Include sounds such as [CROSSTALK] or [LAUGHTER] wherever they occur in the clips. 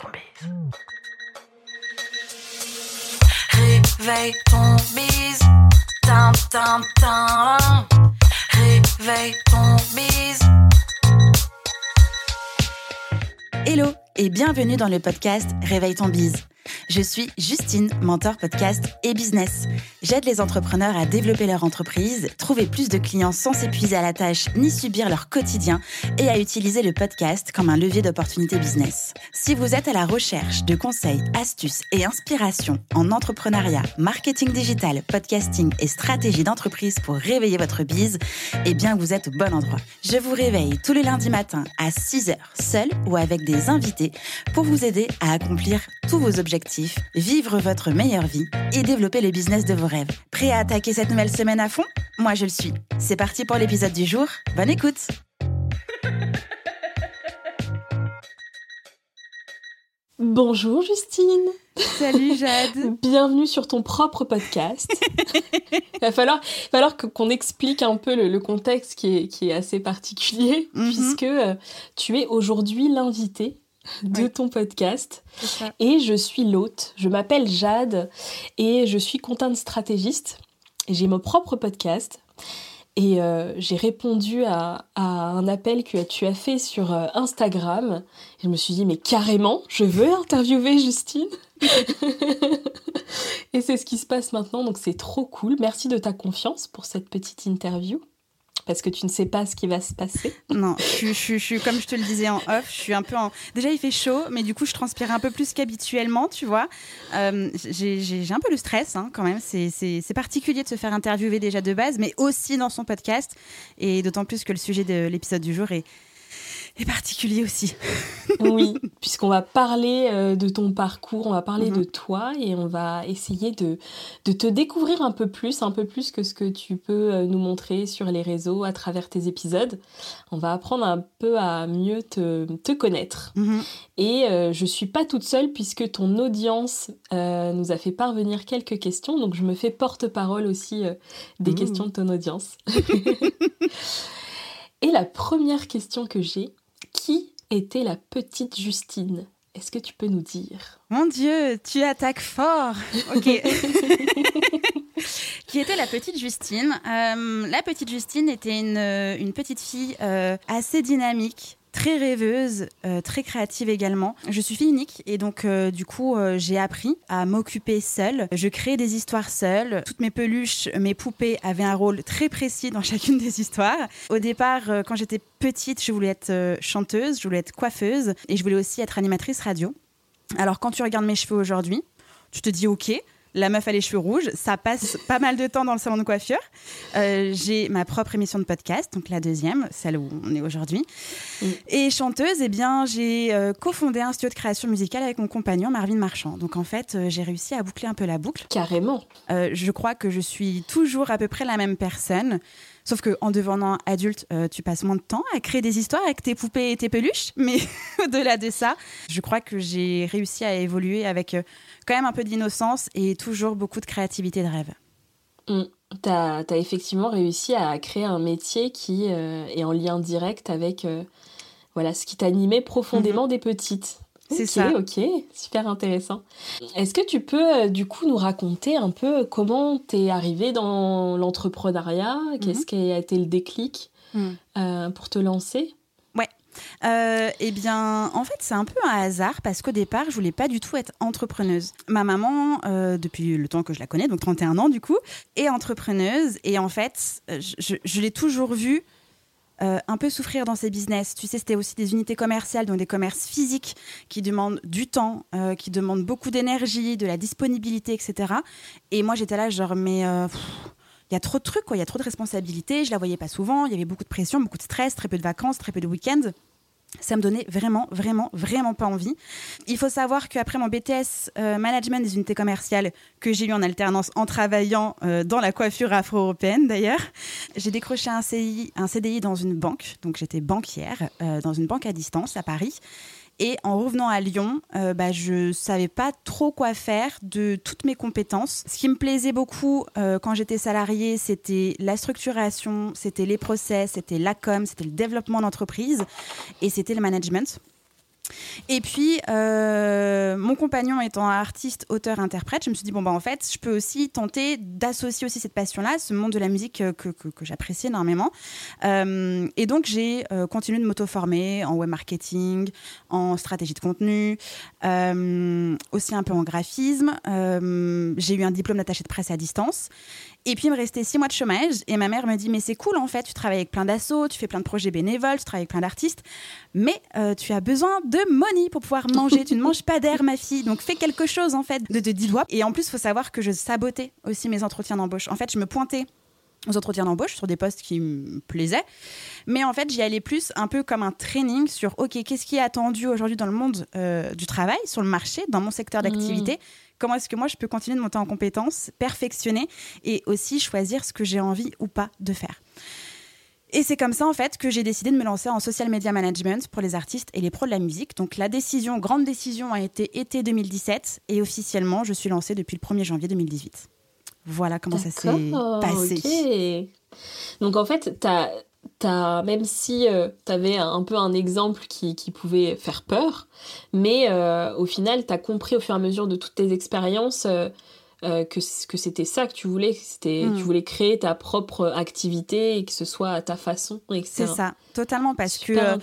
ton bise. Réveille ton bise. Tin, tin, tin. Réveille ton bise. Hello et bienvenue dans le podcast Réveille ton bise. Je suis Justine, mentor podcast et business. J'aide les entrepreneurs à développer leur entreprise, trouver plus de clients sans s'épuiser à la tâche ni subir leur quotidien et à utiliser le podcast comme un levier d'opportunité business. Si vous êtes à la recherche de conseils, astuces et inspirations en entrepreneuriat, marketing digital, podcasting et stratégie d'entreprise pour réveiller votre bise, eh bien vous êtes au bon endroit. Je vous réveille tous les lundis matins à 6h, seul ou avec des invités pour vous aider à accomplir tous vos objectifs, vivre votre meilleure vie et développer le business de vos rêves. Prêt à attaquer cette nouvelle semaine à fond? Moi je le suis. C'est parti pour l'épisode du jour. Bonne écoute Bonjour Justine. Salut Jade. [LAUGHS] Bienvenue sur ton propre podcast. Il [LAUGHS] va falloir, falloir qu'on explique un peu le, contexte qui est, qui est, assez particulier, Mhm. puisque euh, tu es aujourd'hui l'invité de Oui. ton podcast et je suis l'hôte. Je m'appelle Jade et je suis content stratégiste. J'ai mon propre podcast. Et euh, j'ai répondu à, à un appel que tu as fait sur euh, Instagram. Et je me suis dit, mais carrément, je veux interviewer Justine. [LAUGHS] et c'est ce qui se passe maintenant, donc c'est trop cool. Merci de ta confiance pour cette petite interview. Parce que tu ne sais pas ce qui va se passer. Non, je, je, je comme je te le disais en off, je suis un peu en... Déjà, il fait chaud, mais du coup, je transpire un peu plus qu'habituellement, tu vois. Euh, j'ai un peu le stress, hein, quand même. C'est particulier de se faire interviewer déjà de base, mais aussi dans son podcast. Et d'autant plus que le sujet de l'épisode du jour est, particulier aussi. [LAUGHS] Oui, puisqu'on va parler euh, de ton parcours, on va parler Mhm. de toi et on va essayer de, de te découvrir un peu plus, un peu plus que ce que tu peux euh, nous montrer sur les réseaux à travers tes épisodes. On va apprendre un peu à mieux te, te connaître. Mhm. Et euh, je suis pas toute seule puisque ton audience euh, nous a fait parvenir quelques questions, donc je me fais porte-parole aussi des Ouh. questions de ton audience. [LAUGHS] Et la première question que j'ai, qui était la petite Justine? Est-ce que tu peux nous dire? Mon Dieu, tu attaques fort. Ok. [LAUGHS] Qui était la petite Justine? Euh, La petite Justine était une, une petite fille euh, assez dynamique. Très rêveuse, euh, très créative également. Je suis fille unique et donc euh, du coup euh, j'ai appris à m'occuper seule. Je créais des histoires seule. Toutes mes peluches, mes poupées avaient un rôle très précis dans [LAUGHS] chacune des histoires. Au départ, quand j'étais petite, je voulais être chanteuse, je voulais être coiffeuse et je voulais aussi être animatrice radio. Alors quand tu regardes mes cheveux aujourd'hui, tu te dis ok, la meuf a les cheveux rouges, ça passe pas mal de temps dans le salon de coiffure. Euh, j'ai ma propre émission de podcast, donc la deuxième, celle où on est aujourd'hui. Mm. Et chanteuse, eh bien j'ai euh, cofondé un studio de création musicale avec mon compagnon Marvin Marchand. Donc en fait, euh, j'ai réussi à boucler un peu la boucle. Carrément. Je crois que je suis toujours à peu près la même personne. Sauf que en devenant adulte, euh, tu passes moins de temps à créer des histoires avec tes poupées et tes peluches. [LAUGHS] Mais au-delà de ça, je crois que j'ai réussi à évoluer avec euh, quand même un peu d'innocence et toujours beaucoup de créativité de rêve. Tu as, effectivement réussi à créer un métier qui euh, est en lien direct avec voilà, ce qui t'animait profondément des petites. Mhm. C'est ça. Ok, super intéressant. Est-ce que tu peux euh, du coup nous raconter un peu comment t'es arrivée dans l'entrepreneuriat? Qu'est-ce qui a été le déclic Mhm. euh, pour te lancer? Euh, eh bien, en fait, c'est un peu un hasard parce qu'au départ, je voulais pas du tout être entrepreneuse. Ma maman, euh, depuis le temps que je la connais, donc 31 ans du coup, est entrepreneuse et en fait, je l'ai toujours vue euh, un peu souffrir dans ses business. Tu sais, c'était aussi des unités commerciales, donc des commerces physiques qui demandent du temps, euh, qui demandent beaucoup d'énergie, de la disponibilité, etc. Et moi, j'étais là, genre, mais euh, il y a trop de trucs. Il y a trop de responsabilités. Je la voyais pas souvent. Il y avait beaucoup de pression, beaucoup de stress, très peu de vacances, très peu de week-ends. Ça me donnait vraiment, vraiment, vraiment pas envie. Il faut savoir qu'après mon BTS euh, management des unités commerciales que j'ai eu en alternance en travaillant euh, dans la coiffure afro-européenne d'ailleurs, j'ai décroché un, un CDI dans une banque. Donc j'étais banquière euh, dans une banque à distance à Paris. Et en revenant à Lyon, euh, bah, je savais pas trop quoi faire de toutes mes compétences. Ce qui me plaisait beaucoup euh, quand j'étais salariée, c'était la structuration, c'était les process, c'était la com, c'était le développement d'entreprise et c'était le management. Et puis, euh, mon compagnon étant artiste, auteur, interprète, je me suis dit, bon, bah, en fait, je peux aussi tenter d'associer aussi cette passion-là, ce monde de la musique que, que, j'apprécie énormément. Euh, et donc, j'ai euh, continué de m'auto-former en web marketing, en stratégie de contenu, aussi un peu en graphisme. j'ai eu un diplôme d'attaché de presse à distance. Et puis, il me restait six mois de chômage. Et ma mère me dit Mais c'est cool, en fait, tu travailles avec plein d'assauts, tu fais plein de projets bénévoles, tu travailles avec plein d'artistes. Mais euh, tu as besoin de money pour pouvoir manger. tu ne manges pas d'air, ma fille. Donc, fais quelque chose, en fait, de, de 10 doigts. Et en plus, il faut savoir que je sabotais aussi mes entretiens d'embauche. En fait, je me pointais aux entretiens d'embauche sur des postes qui me plaisaient. Mais en fait, j'y allais plus un peu comme un training sur, OK, qu'est-ce qui est attendu aujourd'hui dans le monde euh, du travail, sur le marché, dans mon secteur d'activité mmh comment est-ce que moi je peux continuer de monter en compétences, perfectionner et aussi choisir ce que j'ai envie ou pas de faire. Et c'est comme ça en fait que j'ai décidé de me lancer en social media management pour les artistes et les pros de la musique. Donc la décision, grande décision a été été 2017 et officiellement je suis lancée depuis le 1er janvier 2018. Voilà comment ça s'est passé. Donc en fait, tu as même si euh, tu avais un peu un exemple qui, pouvait faire peur, mais euh, au final, tu as compris au fur et à mesure de toutes tes expériences euh, euh, que, que c'était ça que tu voulais, c'était tu hmm. voulais créer ta propre activité et que ce soit à ta façon, etc. C'est ça, totalement, parce que euh,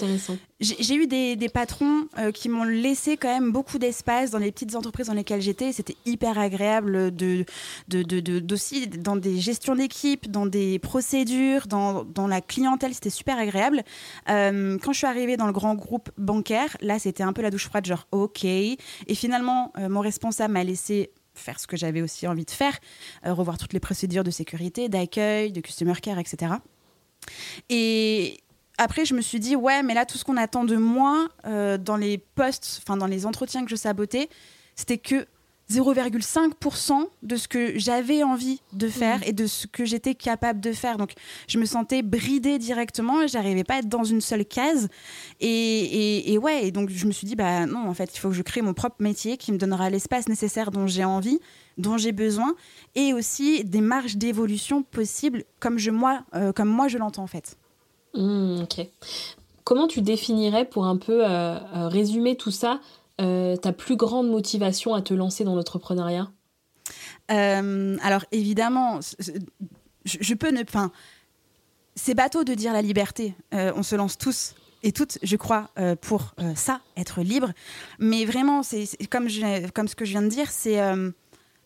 j'ai eu des, des patrons euh, qui m'ont laissé quand même beaucoup d'espace dans les petites entreprises dans lesquelles j'étais. C'était hyper agréable de, de, de, d'aussi dans des gestions d'équipe, dans des procédures, dans, dans la clientèle, c'était super agréable. quand je suis arrivée dans le grand groupe bancaire, là, c'était un peu la douche froide, genre ok. Et finalement, mon responsable m'a laissé faire ce que j'avais aussi envie de faire, euh, revoir toutes les procédures de sécurité, d'accueil, de customer care, etc. Et après, je me suis dit, ouais, mais là, tout ce qu'on attend de moi euh, dans les postes, enfin dans les entretiens que je sabotais, c'était que 0,5% de ce que j'avais envie de faire et de ce que j'étais capable de faire. Donc, je me sentais bridée directement et j'arrivais pas à être dans une seule case. Et, et, ouais, et donc je me suis dit, bah non, en fait, il faut que je crée mon propre métier qui me donnera l'espace nécessaire dont j'ai envie, dont j'ai besoin, et aussi des marges d'évolution possibles comme, je, moi, euh, comme moi je l'entends en fait. Mmh, ok. Comment tu définirais pour un peu euh, euh, résumer tout ça ta plus grande motivation à te lancer dans l'entrepreneuriat? Euh, Alors évidemment, je, peux ne... Enfin, c'est bateau de dire la liberté. Euh, on se lance tous et toutes, je crois, pour ça, être libre. Mais vraiment, c'est comme, comme ce que je viens de dire, c'est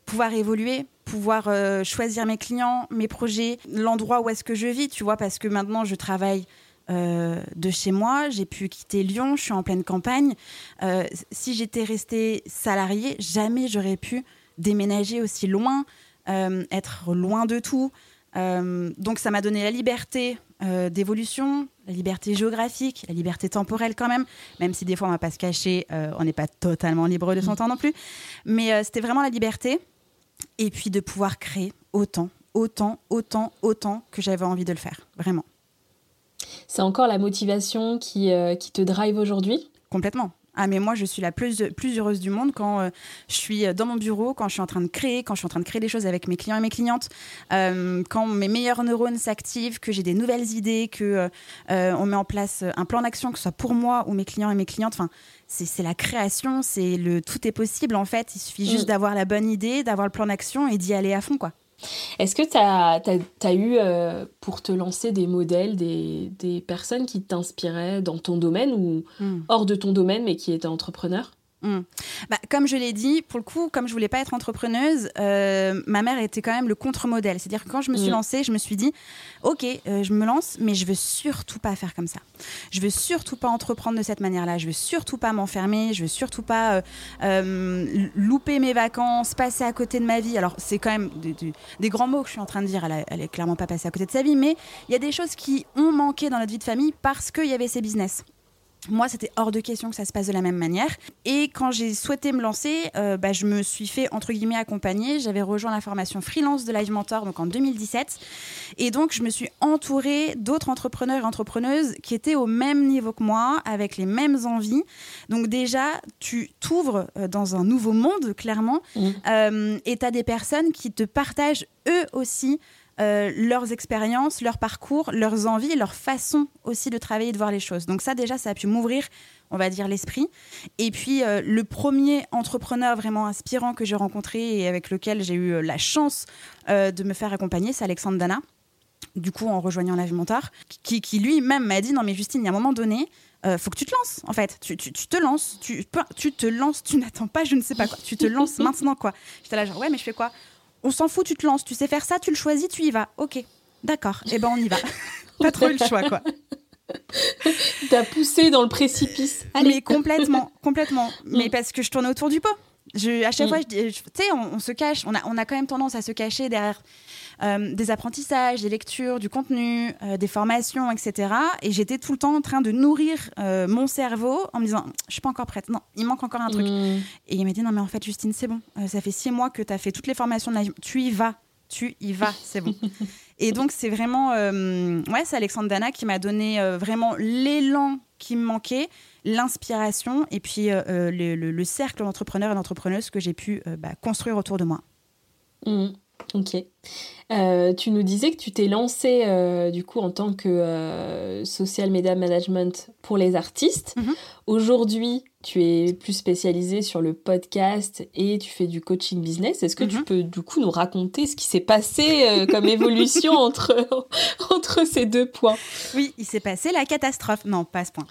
pouvoir évoluer, pouvoir choisir mes clients, mes projets, l'endroit où est-ce que je vis, tu vois, parce que maintenant, je travaille euh, de chez moi. J'ai pu quitter Lyon, je suis en pleine campagne. Euh, si j'étais restée salariée, jamais j'aurais pu déménager aussi loin, euh, être loin de tout. donc ça m'a donné la liberté d'évolution, la liberté géographique, la liberté temporelle quand même, même si des fois on va pas se cacher, on n'est pas totalement libre de son temps non plus. Mais c'était vraiment la liberté et puis de pouvoir créer autant, autant, autant, autant que j'avais envie de le faire, vraiment. C'est encore la motivation qui, euh, qui te drive aujourd'hui? Complètement. Ah mais moi je suis la plus, plus heureuse du monde quand euh, je suis dans mon bureau, quand je suis en train de créer, quand je suis en train de créer des choses avec mes clients et mes clientes, euh, quand mes meilleurs neurones s'activent, que j'ai des nouvelles idées, que on met en place un plan d'action, que ce soit pour moi ou mes clients et mes clientes. Enfin, c'est la création, c'est le tout est possible en fait. Il suffit juste mm. d'avoir la bonne idée, d'avoir le plan d'action et d'y aller à fond quoi. Est-ce que tu as, eu, euh, pour te lancer, des modèles, des, des personnes qui t'inspiraient dans ton domaine ou hmm. hors de ton domaine, mais qui étaient entrepreneurs? Hmm. Bah, comme je l'ai dit, pour le coup, comme je voulais pas être entrepreneuse, euh, ma mère était quand même le contre-modèle. C'est-à-dire que quand je me suis hmm. lancée, je me suis dit, ok, euh, je me lance, mais je veux surtout pas faire comme ça. Je veux surtout pas entreprendre de cette manière-là. Je veux surtout pas m'enfermer. Je veux surtout pas euh, louper mes vacances, passer à côté de ma vie. Alors c'est quand même des, grands mots que je suis en train de dire. Elle, elle est clairement pas passée à côté de sa vie, mais il y a des choses qui ont manqué dans notre vie de famille parce qu'il y avait ces business. Moi, c'était hors de question que ça se passe de la même manière. Et quand j'ai souhaité me lancer, euh, bah, je me suis fait, entre guillemets, accompagner. J'avais rejoint la formation freelance de Live Mentor donc en 2017. Et donc, je me suis entourée d'autres entrepreneurs et entrepreneuses qui étaient au même niveau que moi, avec les mêmes envies. Donc, déjà, tu t'ouvres euh, dans un nouveau monde, clairement. Mmh. Euh, et tu as des personnes qui te partagent eux aussi euh, leurs expériences, leur parcours, leurs envies, leur façon aussi de travailler et de voir les choses. Donc ça déjà, ça a pu m'ouvrir on va dire, l'esprit. Et puis, euh, le premier entrepreneur vraiment inspirant que j'ai rencontré et avec lequel j'ai eu la chance de me faire accompagner, c'est Alexandre Dana du coup en rejoignant la Mentor, qui, qui lui-même m'a dit non mais Justine, il y a un moment donné, euh, faut que tu te lances en fait. Tu, tu, te lances, tu, tu te lances, tu n'attends pas, je ne sais pas quoi. Tu te lances [LAUGHS] maintenant quoi. J'étais là genre ouais mais je fais quoi? On s'en fout, tu te lances, tu sais faire ça, tu le choisis, tu y vas. Ok, d'accord. Et eh ben on y va. [LAUGHS] pas trop le choix quoi. T'as poussé dans le précipice. Allez. Mais complètement, complètement. Mais mm. parce que je tournais autour du pot. Je, à chaque mm. fois, tu sais, on, on, se cache, on a, on a quand même tendance à se cacher derrière euh, des apprentissages, des lectures, du contenu, euh, des formations, etc. Et j'étais tout le temps en train de nourrir euh, mon cerveau en me disant Je suis pas encore prête, non, il manque encore un truc. Mmh. Et il m'a dit Non, mais en fait, Justine, c'est bon. ça fait six mois que tu as fait toutes les formations de la... Tu y vas, tu y vas, c'est bon. [LAUGHS] Et donc, c'est vraiment. ouais, c'est Alexandre Dana qui m'a donné vraiment l'élan qui me manquait l'inspiration et puis le, cercle d'entrepreneurs et d'entrepreneuses que j'ai pu bah, construire autour de moi. Mmh. Ok. Euh, tu nous disais que tu t'es lancé euh, du coup en tant que euh, social media management pour les artistes. Mhm. Aujourd'hui, tu es plus spécialisé sur le podcast et tu fais du coaching business. Est-ce que tu mhm. peux du coup nous raconter ce qui s'est passé comme [LAUGHS] évolution entre, [LAUGHS] entre ces deux points? Oui, il s'est passé la catastrophe. Non, pas à ce point.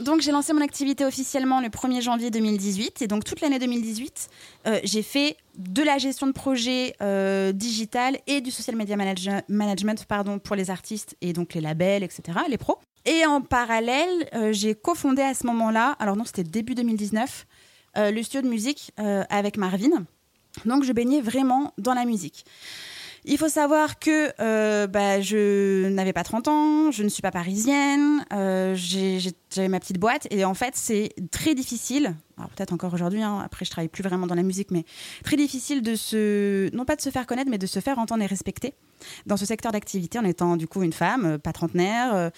donc j'ai lancé mon activité officiellement le 1er janvier 2018 et donc toute l'année 2018, j'ai fait de la gestion de projet euh, digital et du social media management pardon, pour les artistes et donc les labels, etc., les pros. Et en parallèle, euh, j'ai cofondé à ce moment-là, alors non, c'était début 2019, euh, le studio de musique avec Marvin. Donc je baignais vraiment dans la musique. Il faut savoir que euh, bah, je n'avais pas 30 ans, je ne suis pas parisienne, euh, j'avais ma petite boîte et en fait c'est très difficile, peut-être encore aujourd'hui, hein, après je travaille plus vraiment dans la musique, mais très difficile de se, non pas de se faire connaître, mais de se faire entendre et respecter dans ce secteur d'activité en étant du coup une femme, euh, pas trentenaire,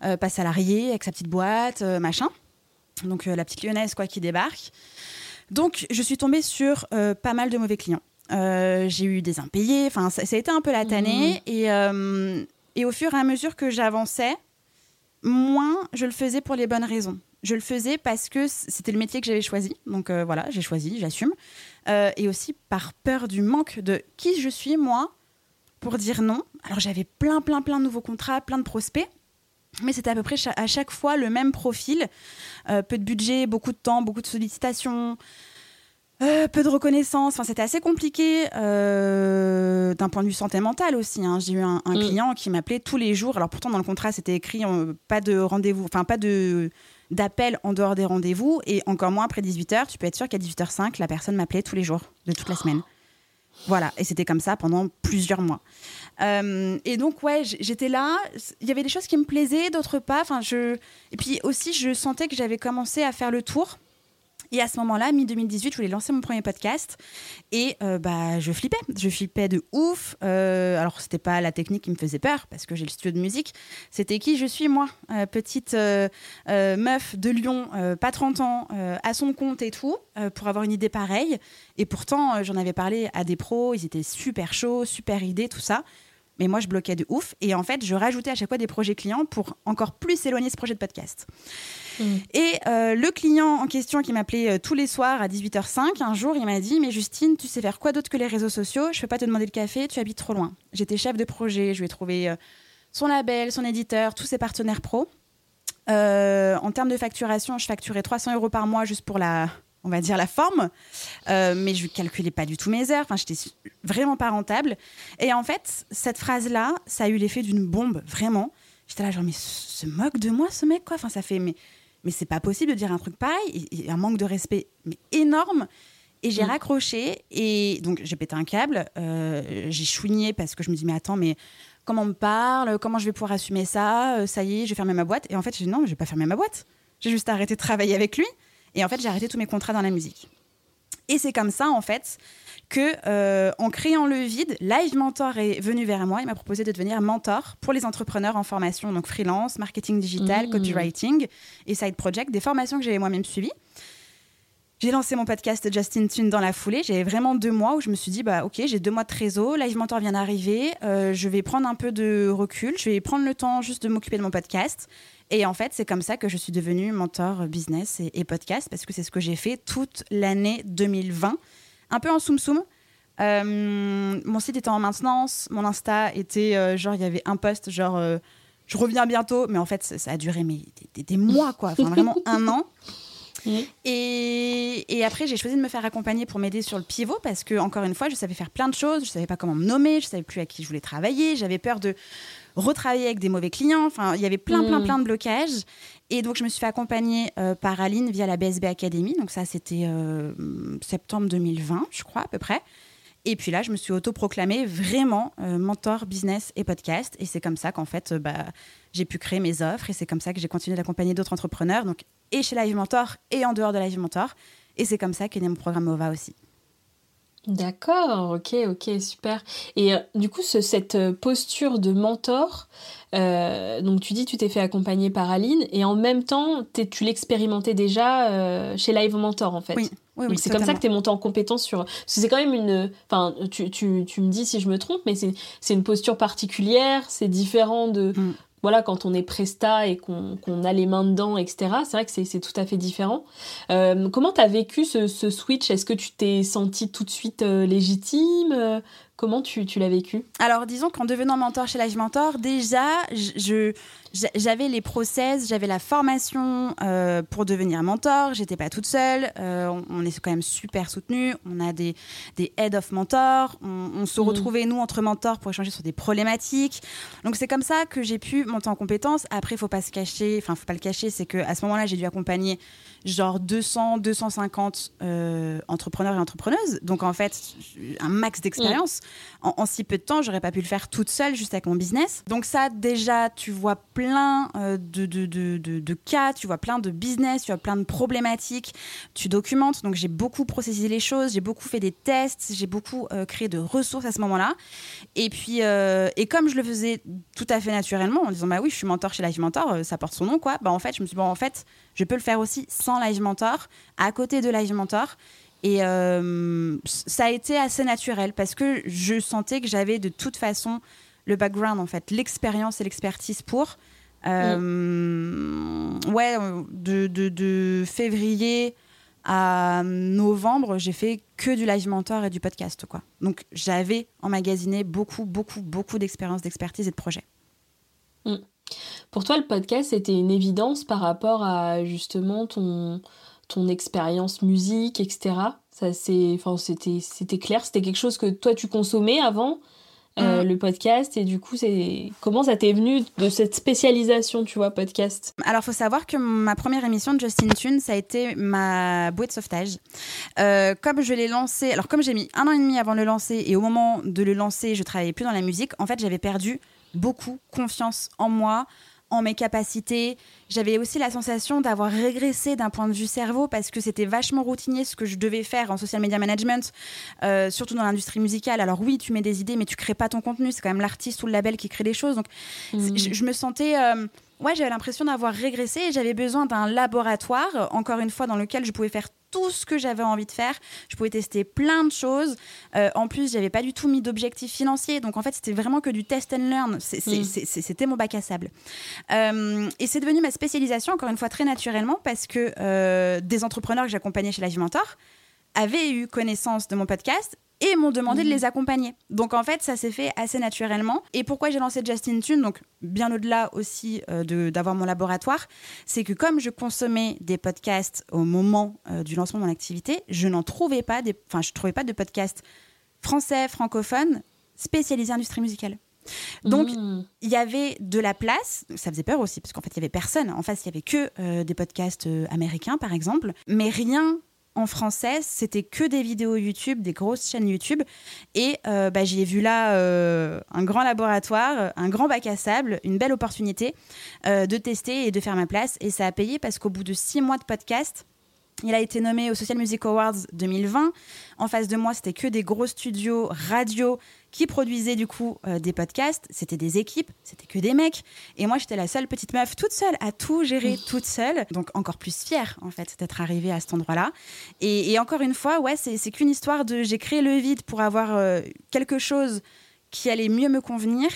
pas salariée, avec sa petite boîte, machin. Donc la petite lyonnaise quoi qui débarque. Donc je suis tombée sur pas mal de mauvais clients. Euh, j'ai eu des impayés. Enfin, ça, a été un peu la tannée. Mmh. Et, euh, et au fur et à mesure que j'avançais, moins je le faisais pour les bonnes raisons. Je le faisais parce que c'était le métier que j'avais choisi. Donc euh, voilà, j'ai choisi, j'assume. et aussi par peur du manque de qui je suis, moi, pour dire non. Alors j'avais plein, plein, plein de nouveaux contrats, plein de prospects. Mais c'était à peu près à chaque fois le même profil. peu de budget, beaucoup de temps, beaucoup de sollicitations. Euh, peu de reconnaissance. Enfin, c'était assez compliqué euh, d'un point de vue santé mentale aussi. Hein. J'ai eu un, mm. client qui m'appelait tous les jours. Alors pourtant dans le contrat c'était écrit euh, pas de rendez-vous, enfin pas de d'appel en dehors des rendez-vous et encore moins après 18h. Tu peux être sûr qu'à 18h05 la personne m'appelait tous les jours de toute la semaine. Voilà, et c'était comme ça pendant plusieurs mois. et donc, ouais, j'étais là. Il y avait des choses qui me plaisaient, d'autres pas. Enfin, je... Et puis aussi, je sentais que j'avais commencé à faire le tour et à ce moment-là, mi-2018, je voulais lancer mon premier podcast et euh, bah, je flippais. Je flippais de ouf. Euh, alors, c'était pas la technique qui me faisait peur parce que j'ai le studio de musique. C'était qui je suis, moi, euh, petite meuf de Lyon, pas 30 ans, à son compte et tout, pour avoir une idée pareille. Et pourtant, j'en avais parlé à des pros, ils étaient super chauds, super idées, tout ça. Mais moi, je bloquais de ouf. Et en fait, je rajoutais à chaque fois des projets clients pour encore plus éloigner ce projet de podcast. Mm. Et euh, le client en question qui m'appelait euh, tous les soirs à 18h05, un jour, il m'a dit Mais Justine, tu sais faire quoi d'autre que les réseaux sociaux? Je ne peux pas te demander le café, tu habites trop loin. J'étais chef de projet, je lui ai trouvé euh, son label, son éditeur, tous ses partenaires pro. en termes de facturation, je facturais 300 euros par mois juste pour la, on va dire la forme, mais je calculais pas du tout mes heures. Enfin, j'étais vraiment pas rentable. Et en fait, cette phrase-là, ça a eu l'effet d'une bombe, vraiment. J'étais là genre mais se moque de moi ce mec quoi. Enfin, ça fait mais mais c'est pas possible de dire un truc pareil. Il y a un manque de respect mais énorme. Et j'ai mm. raccroché et donc j'ai pété un câble. Euh, j'ai chouigné parce que je me dis mais attends mais comment on me parle? Comment je vais pouvoir assumer ça? Euh, Ça y est, je vais fermer ma boîte. Et en fait j'ai dit non, mais je vais pas fermer ma boîte. J'ai juste arrêté de travailler avec lui. Et en fait j'ai arrêté tous mes contrats dans la musique. Et c'est comme ça en fait que euh, en créant le vide, Live Mentor est venu vers moi. Il m'a proposé de devenir mentor pour les entrepreneurs en formation, donc freelance, marketing digital, mmh. copywriting et side project, des formations que j'avais moi-même suivies. J'ai lancé mon podcast Justin Tune dans la foulée. J'avais vraiment deux mois où je me suis dit, bah ok, j'ai deux mois de trésor, Live Mentor vient d'arriver, euh, je vais prendre un peu de recul, je vais prendre le temps juste de m'occuper de mon podcast. Et en fait, c'est comme ça que je suis devenue mentor business et, podcast, parce que c'est ce que j'ai fait toute l'année 2020, un peu en soum soum. Euh, mon site était en maintenance, mon Insta était euh, genre, il y avait un post genre, je reviens bientôt, mais en fait, ça, a duré mais, des, des mois, quoi, enfin, vraiment un an. [LAUGHS] Et, après, j'ai choisi de me faire accompagner pour m'aider sur le pivot parce que, encore une fois, je savais faire plein de choses. Je savais pas comment me nommer, je savais plus à qui je voulais travailler. J'avais peur de retravailler avec des mauvais clients. Enfin, il y avait plein, plein, mm. plein de blocages. Et donc, je me suis fait accompagner euh, par Aline via la BSB Academy. Donc, ça, c'était euh, septembre 2020, je crois, à peu près. Et puis là, je me suis autoproclamée vraiment euh, mentor business et podcast. Et c'est comme ça qu'en fait, bah, j'ai pu créer mes offres. Et c'est comme ça que j'ai continué d'accompagner d'autres entrepreneurs. Donc, et chez Live Mentor et en dehors de Live Mentor. Et c'est comme ça qu'est né mon programme OVA aussi. D'accord, ok, ok, super. Et euh, du coup, ce, cette euh, posture de mentor, euh, donc tu dis tu t'es fait accompagner par Aline et en même temps tu l'expérimentais déjà chez Live Mentor en fait. Oui, oui, c'est comme ça que tu es monté en compétence sur. C'est quand même une. Enfin, tu, tu, tu, me dis si je me trompe, mais c'est une posture particulière, c'est différent de, mm voilà, quand on est presta et qu'on a les mains dedans, etc., c'est vrai que c'est tout à fait différent. Euh, comment tu as vécu ce, switch? Est-ce que tu t'es senti tout de suite euh, légitime? Comment tu, tu l'as vécu? Alors, disons qu'en devenant mentor chez Live Mentor, déjà, je, j'avais les process, j'avais la formation euh, pour devenir mentor. J'étais pas toute seule. Euh, on, est quand même super soutenu. On a des, des head of mentors. On, se mm. retrouvait, nous, entre mentors pour échanger sur des problématiques. Donc, c'est comme ça que j'ai pu monter en compétences. Après, il faut pas se cacher, enfin, faut pas le cacher, c'est qu'à ce moment-là, j'ai dû accompagner genre 200, 250 euh, entrepreneurs et entrepreneuses. Donc en fait, un max d'expérience. En, si peu de temps, j'aurais pas pu le faire toute seule juste avec mon business. Donc ça, déjà, tu vois plein euh, de, de, de, de, cas, tu vois plein de business, tu vois plein de problématiques, tu documentes. Donc j'ai beaucoup processé les choses, j'ai beaucoup fait des tests, j'ai beaucoup euh, créé de ressources à ce moment-là. Et puis, et comme je le faisais tout à fait naturellement, en disant, bah oui, je suis mentor chez Life Mentor, ça porte son nom, quoi. Bah en fait, je me suis dit, bon, en fait, je peux le faire aussi sans Live Mentor, à côté de Live Mentor. Et euh, ça a été assez naturel parce que je sentais que j'avais de toute façon le background, en fait, l'expérience et l'expertise pour. Euh. Ouais, de, de, février à novembre, j'ai fait que du live mentor et du podcast. Quoi. Donc j'avais emmagasiné beaucoup, beaucoup, beaucoup d'expérience, d'expertise et de projets. Mm. Pour toi, le podcast, c'était une évidence par rapport à justement ton, ton expérience musique, etc. Ça, c'est, enfin, c'était, c'était clair, c'était quelque chose que toi, tu consommais avant euh, mm. le podcast et du coup c'est comment ça t'est venu de cette spécialisation tu vois podcast? Alors faut savoir que ma première émission de Justin Tune ça a été ma bouée de sauvetage euh, comme je l'ai lancé alors comme j'ai mis un an et demi avant de le lancer et au moment de le lancer je travaillais plus dans la musique en fait j'avais perdu beaucoup confiance en moi en mes capacités. J'avais aussi la sensation d'avoir régressé d'un point de vue cerveau parce que c'était vachement routinier ce que je devais faire en social media management, euh, surtout dans l'industrie musicale. Alors oui, tu mets des idées, mais tu crées pas ton contenu. C'est quand même l'artiste ou le label qui crée des choses. Donc mmh. je, me sentais... Euh, ouais, j'avais l'impression d'avoir régressé et j'avais besoin d'un laboratoire, encore une fois, dans lequel je pouvais faire tout ce que j'avais envie de faire. Je pouvais tester plein de choses. Euh, en plus, j'avais pas du tout mis d'objectifs financiers. Donc, en fait, c'était vraiment que du test and learn. Mm. C'était mon bac à sable. Euh, et c'est devenu ma spécialisation, encore une fois, très naturellement, parce que euh, des entrepreneurs que j'accompagnais chez la Mentor avaient eu connaissance de mon podcast et m'ont demandé de mhm. les accompagner. Donc en fait, ça s'est fait assez naturellement. Et pourquoi j'ai lancé Justin Tune, donc bien au-delà aussi euh, d'avoir mon laboratoire, c'est que comme je consommais des podcasts au moment euh, du lancement de mon activité, je n'en trouvais pas, enfin je trouvais pas de podcasts français, francophones, spécialisés industrie musicale. Donc, mmh. il y avait de la place. Ça faisait peur aussi, parce qu'en fait, il y avait personne. En face, il y avait que euh, des podcasts américains, par exemple, mais rien en français, c'était que des vidéos YouTube, des grosses chaînes YouTube. Et euh, bah, vu là euh, un grand laboratoire, un grand bac à sable, une belle opportunité euh, de tester et de faire ma place. Et ça a payé parce qu'au bout de six mois de podcast, Il a été nommé au Social Music Awards 2020. En face de moi, c'était que des gros studios radio qui produisaient du coup euh, des podcasts. C'était des équipes, c'était que des mecs. Et moi, j'étais la seule petite meuf toute seule à tout gérer toute seule. Donc encore plus fière en fait d'être arrivée à cet endroit-là. Et, encore une fois, ouais, c'est qu'une histoire de j'ai créé le vide pour avoir euh, quelque chose qui allait mieux me convenir.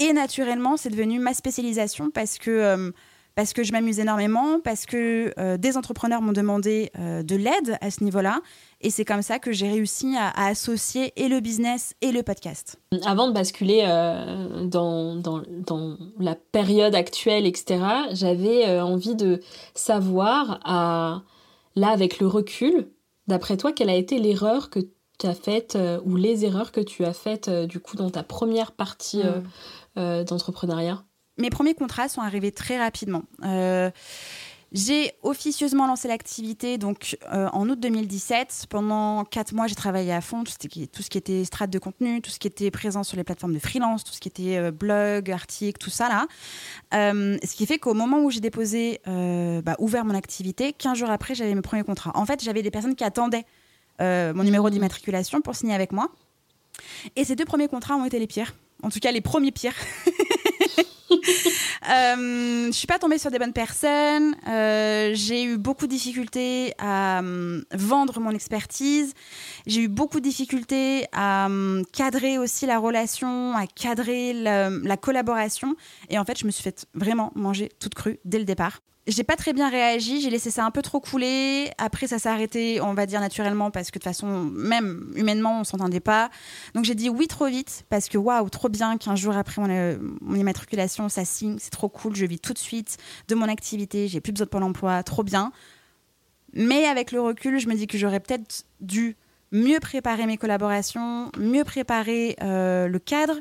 Et naturellement, c'est devenu ma spécialisation parce que euh, parce que je m'amuse énormément, parce que euh, des entrepreneurs m'ont demandé euh, de l'aide à ce niveau-là. Et c'est comme ça que j'ai réussi à, associer et le business et le podcast. Avant de basculer euh, dans, dans, dans, la période actuelle, etc., j'avais envie de savoir, à, là, avec le recul, d'après toi, quelle a été l'erreur que tu as faite ou les erreurs que tu as faites du coup dans ta première partie hmm. d'entrepreneuriat? Mes premiers contrats sont arrivés très rapidement. Euh, j'ai officieusement lancé l'activité donc euh, en août 2017. Pendant quatre mois, j'ai travaillé à fond tout ce, qui, tout ce qui était strate de contenu, tout ce qui était présent sur les plateformes de freelance, tout ce qui était euh, blog, article, tout ça là. ce qui fait qu'au moment où j'ai déposé, bah, ouvert mon activité, 15 jours après, j'avais mes premiers contrats. En fait, j'avais des personnes qui attendaient mon numéro d'immatriculation pour signer avec moi. Et ces deux premiers contrats ont été les pires. En tout cas, les premiers pires. [LAUGHS] [LAUGHS] euh, je suis pas tombée sur des bonnes personnes. Euh, j'ai eu beaucoup de difficultés à euh, vendre mon expertise. J'ai eu beaucoup de difficultés à euh, cadrer aussi la relation, à cadrer la, la collaboration. Et en fait, je me suis fait vraiment manger toute crue dès le départ. J'ai pas très bien réagi, j'ai laissé ça un peu trop couler. Après, ça s'est arrêté, on va dire naturellement, parce que de toute façon, même humainement, on s'entendait pas. Donc j'ai dit oui trop vite, parce que waouh, trop bien qu'un jour après mon, euh, mon, immatriculation, ça signe, c'est trop cool, je vis tout de suite de mon activité, j'ai plus besoin de Pôle emploi, trop bien. Mais avec le recul, je me dis que j'aurais peut-être dû mieux préparer mes collaborations, mieux préparer euh, le cadre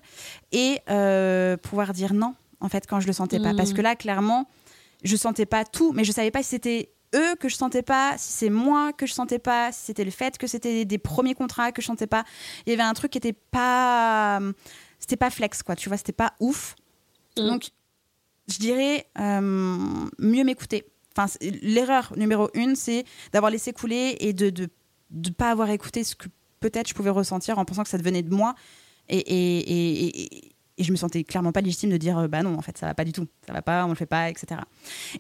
et euh, pouvoir dire non, en fait, quand je le sentais pas. Parce mmh. que là, clairement, je sentais pas tout, mais je savais pas si c'était eux que je sentais pas, si c'est moi que je sentais pas, si c'était le fait que c'était des premiers contrats que je sentais pas. Il y avait un truc qui était pas, c'était pas flex quoi, tu vois, c'était pas ouf. Mm. Donc, je dirais euh, mieux m'écouter. Enfin, l'erreur numéro une, c'est d'avoir laissé couler et de, de de pas avoir écouté ce que peut-être je pouvais ressentir en pensant que ça devenait de moi. et, et, et, et je me sentais clairement pas légitime de dire euh, bah non en fait ça va pas du tout. Ça va pas on le fait pas etc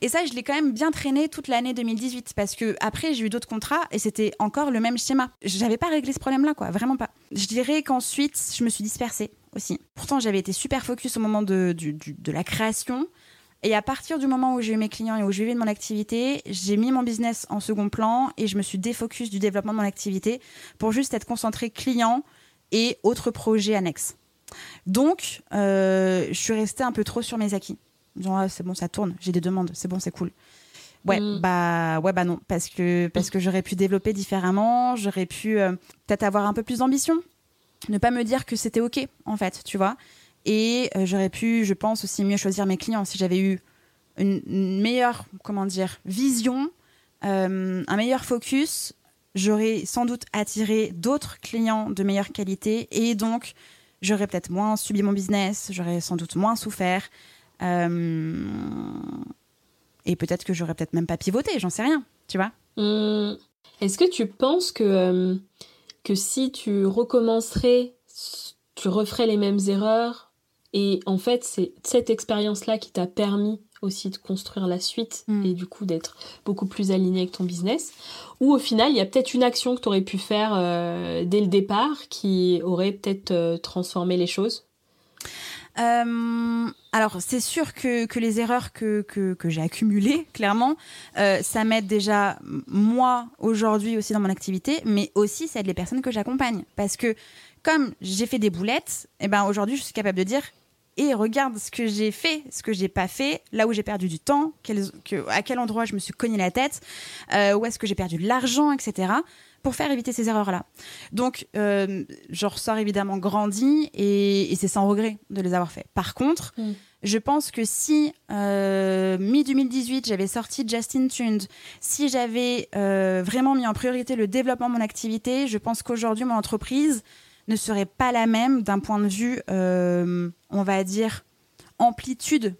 et ça je l'ai quand même bien traîné toute l'année 2018 parce que après j'ai eu d'autres contrats et c'était encore le même schéma. J'avais pas réglé ce problème là quoi vraiment pas. Je dirais qu'ensuite je me suis dispersée aussi. Pourtant j'avais été super focus au moment de, de la création. Et à partir du moment où j'ai eu mes clients et où j'ai eu mon activité, j'ai mis mon business en second plan et je me suis défocus du développement de mon activité pour juste être concentré client et autres projets annexes. Donc, euh, je suis restée un peu trop sur mes acquis. Genre, ah, c'est bon, ça tourne, j'ai des demandes, c'est bon, c'est cool. Ouais, mm. bah, ouais, bah non, parce que, parce que j'aurais pu développer différemment, j'aurais pu euh, peut-être avoir un peu plus d'ambition, ne pas me dire que c'était OK, en fait, tu vois. Et euh, j'aurais pu, je pense, aussi mieux choisir mes clients si j'avais eu une, meilleure, comment dire, vision, un meilleur focus. J'aurais sans doute attiré d'autres clients de meilleure qualité et donc j'aurais peut-être moins subi mon business, j'aurais sans doute moins souffert. Euh, et peut-être que j'aurais peut-être même pas pivoté, j'en sais rien, tu vois. Hum, est-ce que tu penses que, euh, que si tu recommencerais, tu referais les mêmes erreurs Et en fait, c'est cette expérience-là qui t'a permis aussi de construire la suite mm. et du coup d'être beaucoup plus aligné avec ton business ou au final il y a peut-être une action que tu aurais pu faire euh, dès le départ qui aurait peut-être euh, transformé les choses euh, alors, c'est sûr que, que, les erreurs que, que, que j'ai accumulées, clairement, ça m'aide déjà, moi, aujourd'hui aussi dans mon activité, mais aussi ça aide les personnes que j'accompagne. Parce que, comme j'ai fait des boulettes, et eh ben, aujourd'hui, je suis capable de dire et regarde ce que j'ai fait, ce que j'ai pas fait, là où j'ai perdu du temps, à quel endroit je me suis cogné la tête, euh, où est-ce que j'ai perdu de l'argent, etc. pour faire éviter ces erreurs-là. Donc, euh, je ressors évidemment grandi et, c'est sans regret de les avoir fait. Par contre, mm. je pense que si euh, mi-2018 j'avais sorti Justin Tuned, si j'avais vraiment mis en priorité le développement de mon activité, je pense qu'aujourd'hui mon entreprise ne serait pas la même d'un point de vue, euh, on va dire, amplitude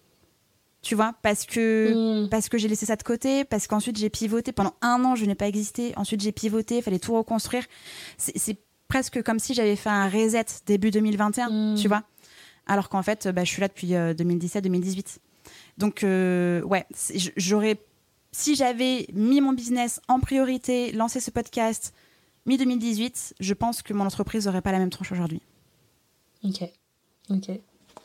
tu vois, parce que, Mm. parce que j'ai laissé ça de côté, parce qu'ensuite j'ai pivoté. Pendant un an, je n'ai pas existé. Ensuite, j'ai pivoté, il fallait tout reconstruire. C'est presque comme si j'avais fait un reset début 2021, Mm. tu vois. Alors qu'en fait, bah, je suis là depuis 2017-2018. Donc, euh, ouais, j'aurais. Si j'avais mis mon business en priorité, lancé ce podcast mi-2018, je pense que mon entreprise n'aurait pas la même tranche aujourd'hui. Ok, ok,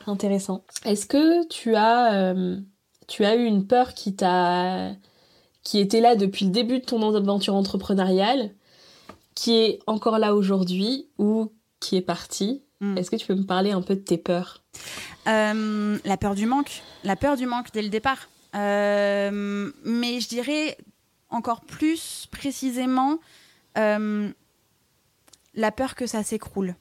intéressant. Est-ce que tu as, euh, tu as eu une peur qui t'a, qui était là depuis le début de ton aventure entrepreneuriale, qui est encore là aujourd'hui ou qui est partie? Mm. Est-ce que tu peux me parler un peu de tes peurs? Euh, la peur du manque, la peur du manque dès le départ. Euh, mais je dirais encore plus précisément euh, la peur que ça s'écroule.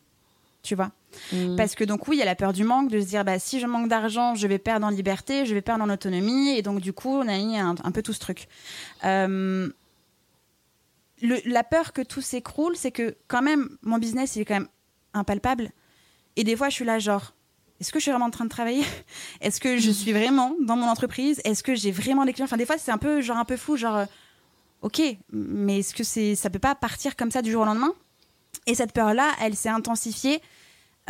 Tu vois Mm. Parce que donc oui, il y a la peur du manque, de se dire bah, si je manque d'argent, je vais perdre en liberté, je vais perdre en autonomie, et donc du coup, on a mis un, un peu tout ce truc. Euh, le- la peur que tout s'écroule, c'est que quand même, mon business, il est quand même impalpable. Et des fois, je suis là, genre, est-ce que je suis vraiment en train de travailler? Est-ce que je suis vraiment dans mon entreprise? Est-ce que j'ai vraiment des clients? Enfin, des fois, c'est un peu, genre, un peu fou, genre, ok, mais est-ce que c'est, ça peut pas partir comme ça du jour au lendemain? Et cette peur-là, elle s'est intensifiée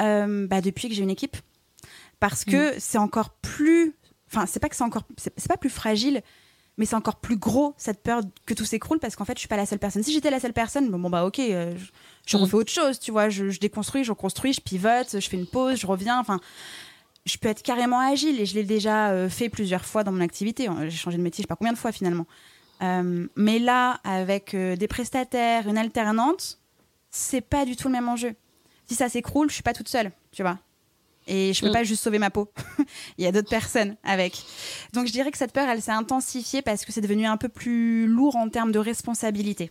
euh, bah, depuis que j'ai une équipe, parce que c'est encore plus, enfin, c'est pas que c'est encore, c'est, c'est pas plus fragile, mais c'est encore plus gros cette peur que tout s'écroule parce qu'en fait, je suis pas la seule personne. Si j'étais la seule personne, bon, bon, bah ok, euh, je, je Mm. refais autre chose, tu vois, je, je déconstruis, je reconstruis, je pivote, je fais une pause, je reviens, enfin, je peux être carrément agile et je l'ai déjà euh, fait plusieurs fois dans mon activité. J'ai changé de métier, je sais pas combien de fois finalement. Euh, mais là, avec euh, des prestataires, une alternante, c'est pas du tout le même enjeu. Si ça s'écroule, je suis pas toute seule, tu vois. Et je peux Mm. pas juste sauver ma peau. [LAUGHS] Il y a d'autres personnes avec. Donc je dirais que cette peur, elle s'est intensifiée parce que c'est devenu un peu plus lourd en termes de responsabilité.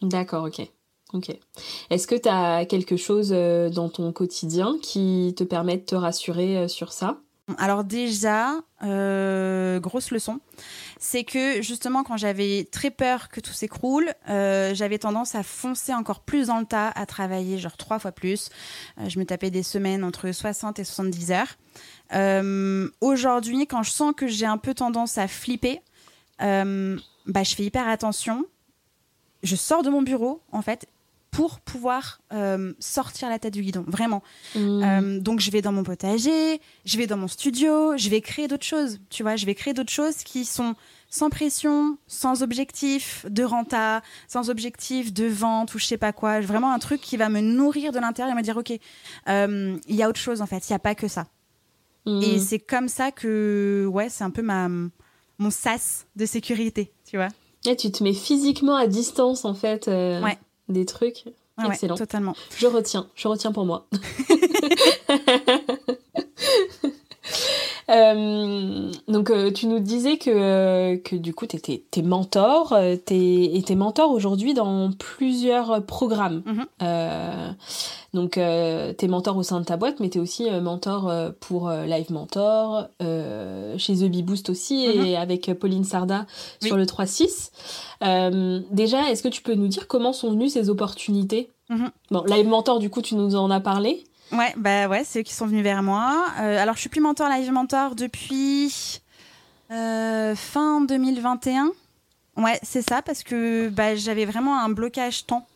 D'accord, ok. Ok. Est-ce que tu as quelque chose euh, dans ton quotidien qui te permet de te rassurer sur ça? Alors déjà, euh, grosse leçon, c'est que justement quand j'avais très peur que tout s'écroule, euh, j'avais tendance à foncer encore plus dans le tas, à travailler genre trois fois plus. Euh, je me tapais des semaines entre 60 et 70 heures. Aujourd'hui, quand je sens que j'ai un peu tendance à flipper, bah, je fais hyper attention. Je sors de mon bureau, en fait, pour pouvoir euh, sortir la tête du guidon, vraiment. Mm. Euh, donc je vais dans mon potager, je vais dans mon studio, je vais créer d'autres choses, tu vois, je vais créer d'autres choses qui sont sans pression, sans objectif de renta, sans objectif de vente ou je sais pas quoi, vraiment un truc qui va me nourrir de l'intérieur et me dire ok, euh, il y a autre chose en fait, il y a pas que ça. Mm. Et c'est comme ça que ouais, c'est un peu ma mon sas de sécurité, tu vois. Tu te mets physiquement à distance en fait Ouais. Des trucs. Ouais, Excellent. totalement. Je retiens, je retiens pour moi. [LAUGHS] Euh, donc euh, tu nous disais que, euh, que du coup tu étais, t'es mentor, euh, t'es, et t'es mentor aujourd'hui dans plusieurs programmes. Mhm. Euh, donc euh, t'es mentor au sein de ta boîte, mais t'es aussi mentor pour Live Mentor, euh, chez The Bee Boost aussi, et avec Pauline Sarda Oui. sur le 3-6. Euh, déjà, est-ce que tu peux nous dire comment sont venues ces opportunités? Mhm. Bon, Live Mentor, du coup, tu nous en as parlé. Ouais, bah ouais, c'est eux qui sont venus vers moi. Euh, alors, je suis plus mentor live mentor depuis euh, fin 2021. Ouais, c'est ça, parce que bah, j'avais vraiment un blocage temps.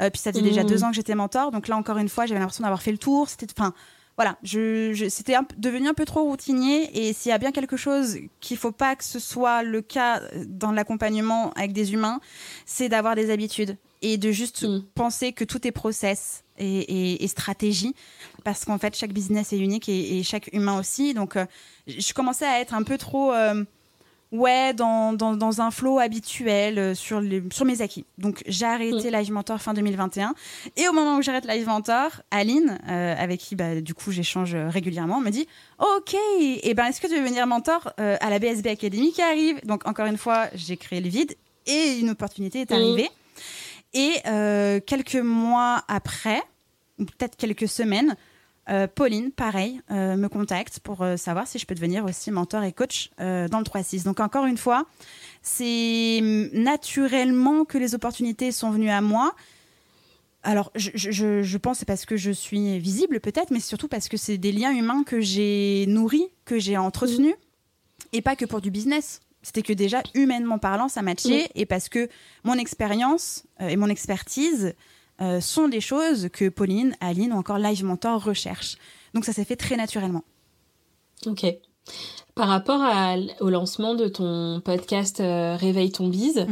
Euh, puis ça faisait déjà Mhm. deux ans que j'étais mentor, donc là encore une fois, j'avais l'impression d'avoir fait le tour. C'était, enfin, voilà, je, je- c'était devenu un peu trop routinier. Et s'il y a bien quelque chose qu'il faut pas que ce soit le cas dans l'accompagnement avec des humains, c'est d'avoir des habitudes et de juste Mm. penser que tout est process et, et- et stratégie, parce qu'en fait, chaque business est unique et, et chaque humain aussi. Donc, euh, je commençais à être un peu trop, euh, ouais, dans, dans, dans un flow habituel euh, sur, les, sur mes acquis. Donc, j'ai arrêté Live Mentor fin 2021. Et au moment où j'arrête Live Mentor, Aline, avec qui, bah, du coup, j'échange régulièrement, me dit Ok, et ben, est-ce que tu veux venir mentor à la BSB Academy qui arrive? Donc, encore une fois, j'ai créé le vide et une opportunité est Mhm. arrivée. Et euh, quelques mois après, ou peut-être quelques semaines, euh, Pauline, pareil, euh, me contacte pour savoir si je peux devenir aussi mentor et coach dans le 3-6. Donc encore une fois, c'est naturellement que les opportunités sont venues à moi. Alors, je, je- je, pense c'est parce que je suis visible peut-être, mais surtout parce que c'est des liens humains que j'ai nourris, que j'ai entretenus. Et pas que pour du business. C'était que déjà, humainement parlant, ça matchait. Et parce que mon expérience euh, et mon expertise euh, sont des choses que Pauline, Aline ou encore Live Mentor recherchent. Donc ça s'est fait très naturellement. Ok. Par rapport au lancement de ton podcast euh, Réveille ton bise,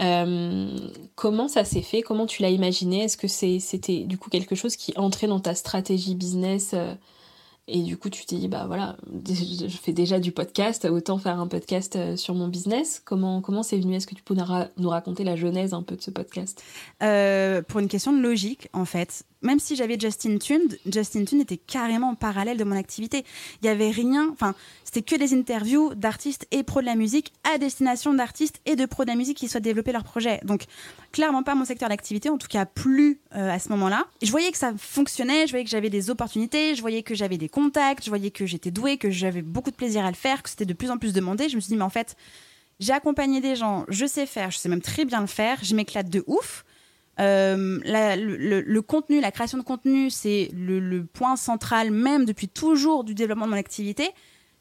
mhm. comment ça s'est fait? Comment tu l'as imaginé? Est-ce que c'était du coup quelque chose qui entrait dans ta stratégie business et du coup, tu te dis, bah voilà, je fais déjà du podcast, autant faire un podcast euh, sur mon business. Comment comment c'est venu? Est-ce que tu peux nous raconter la genèse un peu de ce podcast? Euh, Pour une question de logique, en fait même si j'avais Justin Tune, Justin Tune était carrément en parallèle de mon activité. Il y avait rien, enfin, c'était que des interviews d'artistes et pros de la musique à destination d'artistes et de pros de la musique qui souhaitent développer leur projet. Donc, clairement pas mon secteur d'activité, en tout cas plus euh, à ce moment-là. Je voyais que ça fonctionnait, je voyais que j'avais des opportunités, je voyais que j'avais des contacts, je voyais que j'étais douée, que j'avais beaucoup de plaisir à le faire, que c'était de plus en plus demandé. Je me suis dit, mais en fait, j'ai accompagné des gens, je sais faire, je sais même très bien le faire, je m'éclate de ouf. Euh, le, contenu, la création de contenu, c'est le, point central même depuis toujours du développement de mon activité.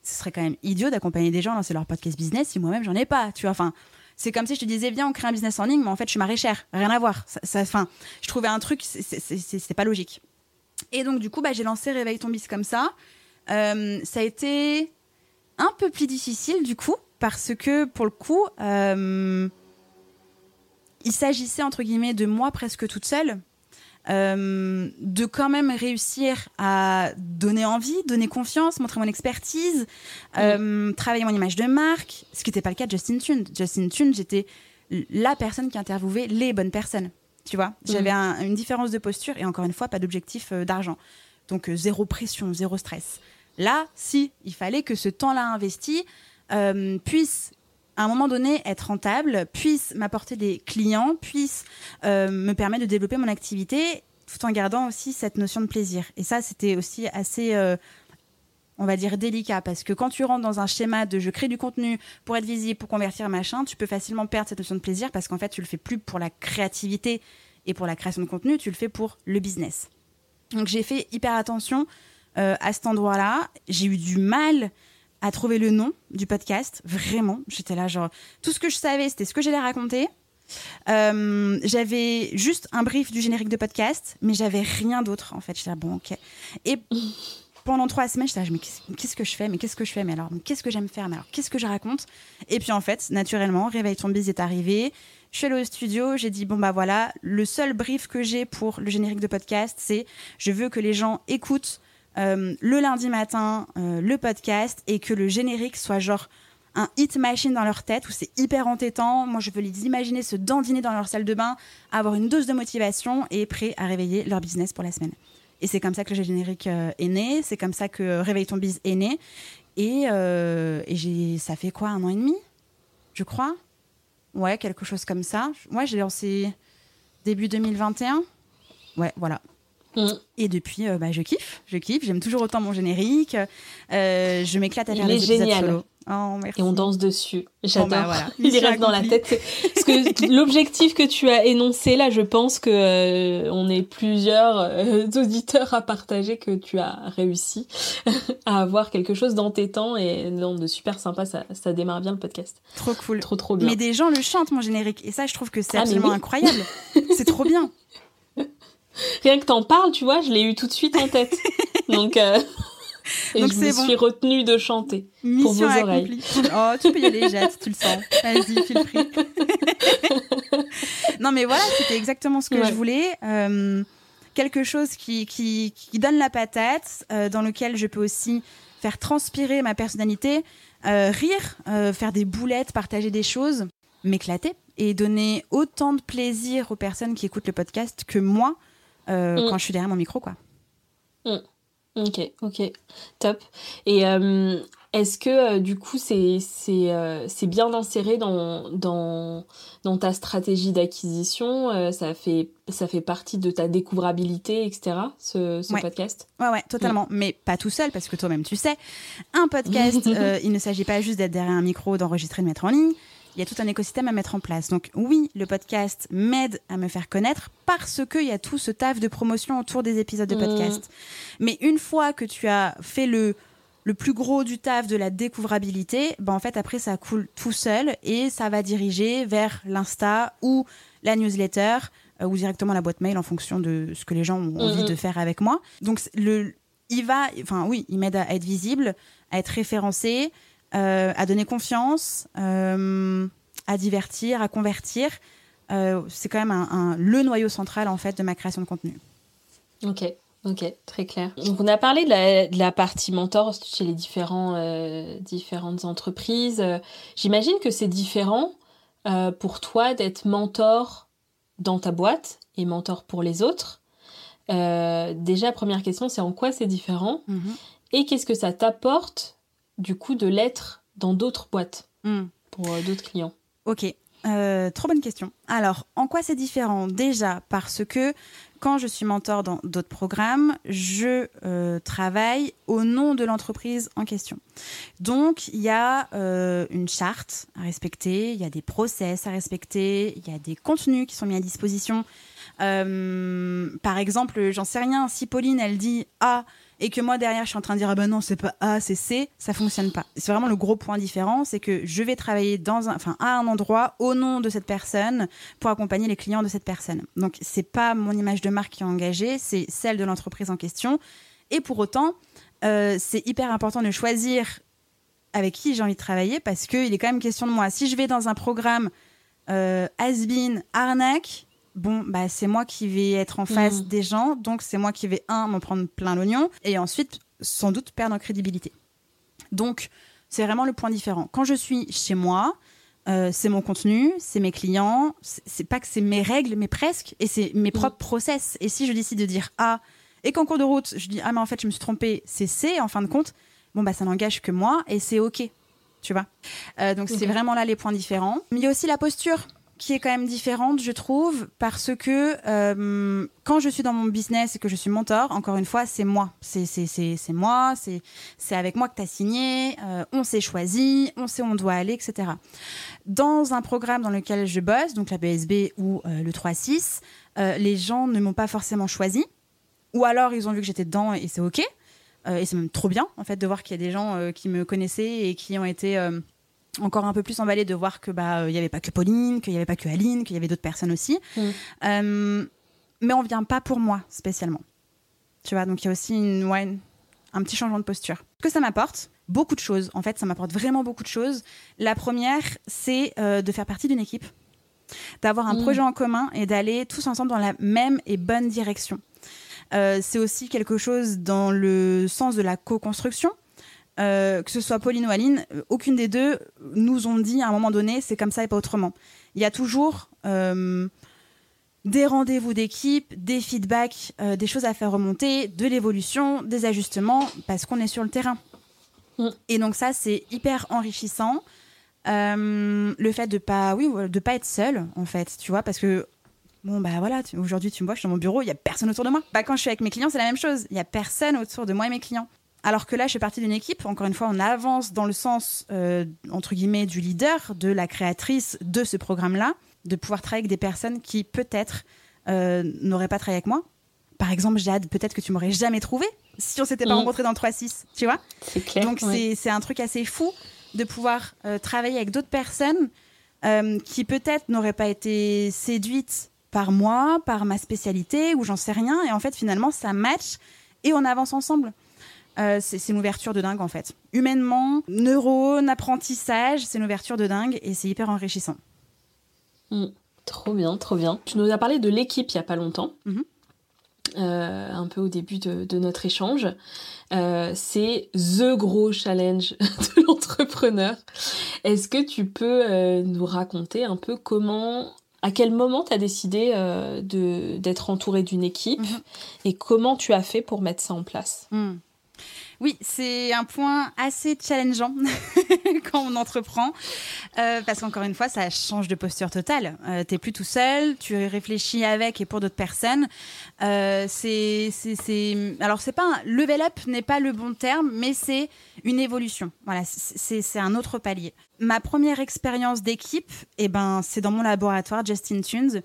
Ce serait quand même idiot d'accompagner des gens dans leur podcast business si moi-même j'en ai pas. Tu vois, enfin, c'est comme si je te disais viens on crée un business en ligne, mais en fait je suis maraîchère, rien à voir. Ça, je trouvais un truc, c'est pas logique. Et donc du coup, bah, j'ai lancé Réveille ton bis comme ça. Euh, ça a été un peu plus difficile du coup parce que pour le coup. Euh, il s'agissait entre guillemets de moi presque toute seule. Euh, de quand même réussir à donner envie, donner confiance, montrer mon expertise, euh, travailler mon image de marque, ce qui n'était pas le cas de Justin Tune. Justin Tune, j'étais la personne qui interviewait les bonnes personnes. Tu vois, j'avais une différence de posture et encore une fois, pas d'objectif euh, d'argent. Donc zéro pression, zéro stress. Là, si, il fallait que ce temps-là investi puisse à un moment donné être rentable, puisse m'apporter des clients, puisse euh, me permettre de développer mon activité tout en gardant aussi cette notion de plaisir. Et ça, c'était aussi assez, euh, on va dire, délicat parce que quand tu rentres dans un schéma de je crée du contenu pour être visible, pour convertir machin, tu peux facilement perdre cette notion de plaisir parce qu'en fait, tu le fais plus pour la créativité et pour la création de contenu, tu le fais pour le business. Donc j'ai fait hyper attention euh, à cet endroit-là. J'ai eu du mal à trouver le nom du podcast. Vraiment, j'étais là, genre, tout ce que je savais, c'était ce que j'allais raconter. Euh, j'avais juste un brief du générique de podcast, mais j'avais rien d'autre en fait. J'étais là, bon, ok. Et pendant trois semaines, j'étais là, mais qu'est-ce que je fais? Mais qu'est-ce que je fais? Mais alors, qu'est-ce que j'aime faire? Mais alors, qu'est-ce que je raconte? Et puis en fait, naturellement, Réveille ton bise est arrivé. Je suis allée au studio, j'ai dit, bon bah voilà, le seul brief que j'ai pour le générique de podcast, c'est je veux que les gens écoutent euh, le lundi matin euh, le podcast et que le générique soit genre un hit machine dans leur tête où c'est hyper entêtant. Moi, je veux les imaginer se dandiner dans leur salle de bain, avoir une dose de motivation et prêt à réveiller leur business pour la semaine. Et c'est comme ça que le générique euh, est né, c'est comme ça que Réveille ton biz est né. Et, j'ai, ça fait quoi, un an et demi, je crois? Ouais, quelque chose comme ça. Moi, j'ai lancé début 2021. Ouais, voilà. Mm. Et depuis, euh, bah, je kiffe, je kiffe. J'aime toujours autant mon générique. Euh, je m'éclate à faire les épisodes solo. Oh, et on danse dessus. J'adore. Bah, voilà. [LAUGHS] Il reste dans la tête. Parce que [LAUGHS] l'objectif que tu as énoncé là, je pense que euh, on est plusieurs auditeurs à partager que tu as réussi [LAUGHS] à avoir quelque chose dans tes temps et non, de super sympa. Ça, ça démarre bien le podcast. Trop cool. Trop trop bien. Mais des gens le chantent mon générique et ça, je trouve que c'est ah, absolument incroyable. c'est trop bien. [LAUGHS] Rien que t'en parles, tu vois, je l'ai eu tout de suite en tête. [LAUGHS] Donc, euh, [LAUGHS] et je me suis retenue de chanter pour vos oreilles. Oh, tu peux y aller, Jette, tu le sens. Vas-y, file free. non, mais voilà, c'était exactement ce que je voulais. Euh, quelque chose qui, qui, qui, donne la patate, euh, dans lequel je peux aussi faire transpirer ma personnalité, rire, faire des boulettes, partager des choses, m'éclater et donner autant de plaisir aux personnes qui écoutent le podcast que moi euh, mm. quand je suis derrière mon micro, quoi. Mm. Ok, ok, top. Et euh, est-ce que euh, du coup c'est c'est bien inséré dans, dans, dans ta stratégie d'acquisition ça, fait, ça fait partie de ta découvrabilité, etc., ce, ce podcast? Ouais, ouais, totalement. Mm. Mais pas tout seul, parce que toi-même tu sais, un podcast, [LAUGHS] il ne s'agit pas juste d'être derrière un micro, d'enregistrer, de mettre en ligne il y a tout un écosystème à mettre en place. Donc oui, le podcast m'aide à me faire connaître parce qu'il y a tout ce taf de promotion autour des épisodes de mmh. podcast. Mais une fois que tu as fait le, le plus gros du taf de la découvrabilité, ben en fait après ça coule tout seul et ça va diriger vers l'Insta ou la newsletter euh, ou directement la boîte mail en fonction de ce que les gens ont envie Mhm. de faire avec moi. Donc le, il va, enfin oui, il m'aide à être visible, à être référencé, à donner confiance, euh, à divertir, à convertir. Euh, c'est quand même un, un- le noyau central en fait de ma création de contenu. Ok, ok, très clair. Donc on a parlé de la, de la partie mentor chez les différents, euh, différentes entreprises. Euh, J'imagine que c'est différent euh, pour toi d'être mentor dans ta boîte et mentor pour les autres. Euh, déjà, première question, c'est en quoi c'est différent? Et qu'est-ce que ça t'apporte du coup de l'être dans d'autres boîtes Mm. pour euh, d'autres clients Ok, Euh, trop bonne question. Alors, en quoi c'est différent? Déjà parce que quand je suis mentor dans d'autres programmes, je euh, travaille au nom de l'entreprise en question. Donc, il y a euh, une charte à respecter, il y a des process à respecter, il y a des contenus qui sont mis à disposition. Par exemple, j'en sais rien, si Pauline, elle dit A et que moi derrière je suis en train de dire ah ben non c'est pas A c'est C ça fonctionne pas. C'est vraiment le gros point différent c'est que je vais travailler dans un enfin à un endroit au nom de cette personne pour accompagner les clients de cette personne. Donc c'est pas mon image de marque qui est engagée c'est celle de l'entreprise en question. Et pour autant euh, c'est hyper important de choisir avec qui j'ai envie de travailler parce qu'il est quand même question de moi. Si je vais dans un programme euh, has-been arnaque bon, bah, c'est moi qui vais être en face Mhm. des gens, donc c'est moi qui vais, un, m'en prendre plein l'oignon, et ensuite, sans doute, perdre en crédibilité. Donc, c'est vraiment le point différent. Quand je suis chez moi, euh, c'est mon contenu, c'est mes clients, c'est pas que c'est mes règles, mais presque, et c'est mes propres process. Et si je décide de dire A, et qu'en cours de route, je dis Ah, mais en fait, je me suis trompée, c'est C, en fin de compte, bon, bah, ça n'engage que moi, et c'est OK. Tu vois? Euh, Donc, c'est Ok. vraiment là les points différents. Mais il y a aussi la posture qui est quand même différente, je trouve, parce que euh, quand je suis dans mon business et que je suis mentor, encore une fois, c'est moi. C'est moi, c'est avec moi que tu as signé, euh, on s'est choisi, on sait où on doit aller, etc. Dans un programme dans lequel je bosse, donc la BSB ou euh, le 3-6, euh, les gens ne m'ont pas forcément choisi, ou alors ils ont vu que j'étais dedans et c'est OK. Et c'est même trop bien, en fait, de voir qu'il y a des gens qui me connaissaient et qui ont été... euh, encore un peu plus emballé de voir que bah il y avait pas que Pauline, qu'il y avait pas que Aline, qu'il y avait d'autres personnes aussi. Mm. Euh, mais on vient pas pour moi spécialement. Tu vois, donc il y a aussi une, ouais, une- un petit changement de posture. Ce que ça m'apporte, beaucoup de choses. En fait, ça m'apporte vraiment beaucoup de choses. La première, c'est euh, de faire partie d'une équipe, d'avoir un Mm. projet en commun et d'aller tous ensemble dans la même et bonne direction. Euh, c'est aussi quelque chose dans le sens de la co-construction. Euh, que ce soit Pauline ou Aline, euh, aucune des deux nous ont dit à un moment donné, c'est comme ça et pas autrement. Il y a toujours euh, des rendez-vous d'équipe, des feedbacks, euh, des choses à faire remonter, de l'évolution, des ajustements, parce qu'on est sur le terrain. Mm. Et donc ça, c'est hyper enrichissant. Le fait de pas, oui, de pas être seul, en fait, tu vois, parce que bon bah voilà, aujourd'hui tu me vois, je suis dans mon bureau, il y a personne autour de moi. Bah quand je suis avec mes clients, c'est la même chose. Il y a personne autour de moi et mes clients. Alors que là, je fais partie d'une équipe. Encore une fois, on avance dans le sens euh, entre guillemets du leader, de la créatrice de ce programme-là, de pouvoir travailler avec des personnes qui peut-être euh, n'auraient pas travaillé avec moi. Par exemple, Jade, peut-être que tu m'aurais jamais trouvé si on s'était pas Mhm. rencontré dans le 3-6, tu vois? C'est clair. donc ouais. c'est- un truc assez fou de pouvoir euh, travailler avec d'autres personnes qui peut-être n'auraient pas été séduites par moi, par ma spécialité, ou j'en sais rien. Et en fait, finalement, ça match et on avance ensemble. Euh, c'est une ouverture de dingue, en fait. Humainement, neurones, apprentissage, c'est une ouverture de dingue et c'est hyper enrichissant. Mm. Trop bien, trop bien. Tu nous as parlé de l'équipe il y a pas longtemps, Mhm. Euh, un peu au début de, de notre échange. Euh, c'est the gros challenge [LAUGHS] de l'entrepreneur. Est-ce que tu peux euh, nous raconter un peu comment, à quel moment tu as décidé d'être entouré d'une équipe Mhm. et comment tu as fait pour mettre ça en place? Hmm. Oui, c'est un point assez challengeant [LAUGHS] quand on entreprend, euh, parce qu'encore une fois, ça change de posture totale. Euh, T'es plus tout seul, tu réfléchis avec et pour d'autres personnes. Euh, c'est, alors c'est pas level up n'est pas le bon terme, mais c'est une évolution. Voilà, c'est un autre palier. Ma première expérience d'équipe, eh ben, c'est dans mon laboratoire Justin Tunes,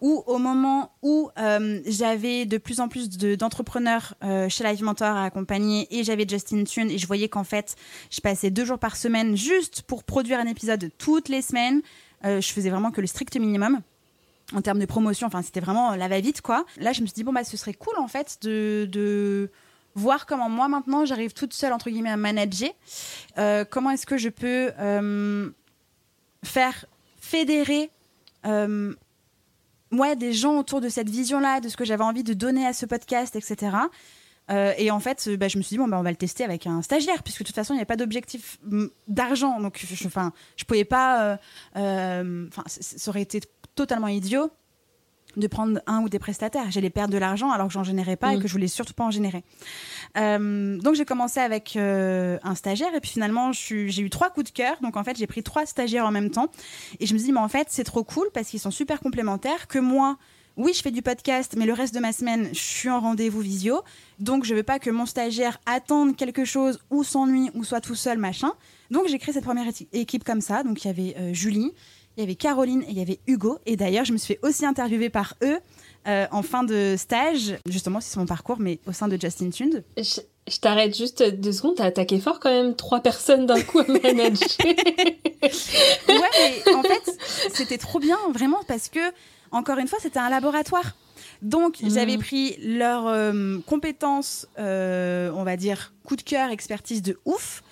où au moment où euh, j'avais de plus en plus d'entrepreneurs euh, chez Live Mentor à accompagner et j'avais Justin Tunes et je voyais qu'en fait, je passais deux jours par semaine juste pour produire un épisode toutes les semaines. Euh, je faisais vraiment que le strict minimum en termes de promotion. Enfin, c'était vraiment la va-vite, quoi. Là, je me suis dit, bon, bah, ce serait cool, en fait, de, de voir comment moi maintenant j'arrive toute seule entre guillemets à manager. Euh, comment est-ce que je peux euh, faire fédérer euh, des gens autour de cette vision-là, de ce que j'avais envie de donner à ce podcast, etc. et en fait, bah, je me suis dit, bon, bah, on va le tester avec un stagiaire, puisque de toute façon, il n'y avait pas d'objectif mm, d'argent. Donc, je ne je pouvais pas. Ça aurait été totalement idiot de prendre un ou des prestataires. J'allais perdre de l'argent alors que j'en générais pas et mm. que je voulais surtout pas en générer. Euh, donc j'ai commencé avec euh, un stagiaire et puis finalement j'ai eu trois coups de cœur. Donc en fait j'ai pris trois stagiaires en même temps et je me suis dit mais en fait c'est trop cool parce qu'ils sont super complémentaires que moi. Oui, je fais du podcast, mais le reste de ma semaine, je suis en rendez-vous visio. Donc, je veux pas que mon stagiaire attende quelque chose ou s'ennuie ou soit tout seul, machin. Donc, j'ai créé cette première équipe comme ça. Donc, il y avait euh, Julie, il y avait Caroline et il y avait Hugo. Et d'ailleurs, je me suis fait aussi interviewer par eux euh, en fin de stage. Justement, c'est mon parcours, mais au sein de Justin Tunes. Je, t'arrête juste deux secondes. T'as attaqué fort quand même trois personnes d'un coup à manager. [LAUGHS] ouais, mais en fait, c'était trop bien, vraiment, parce que, encore une fois, c'était un laboratoire. Donc, mm. j'avais pris leurs euh, compétences, euh, on va dire, coup de cœur, expertise de ouf.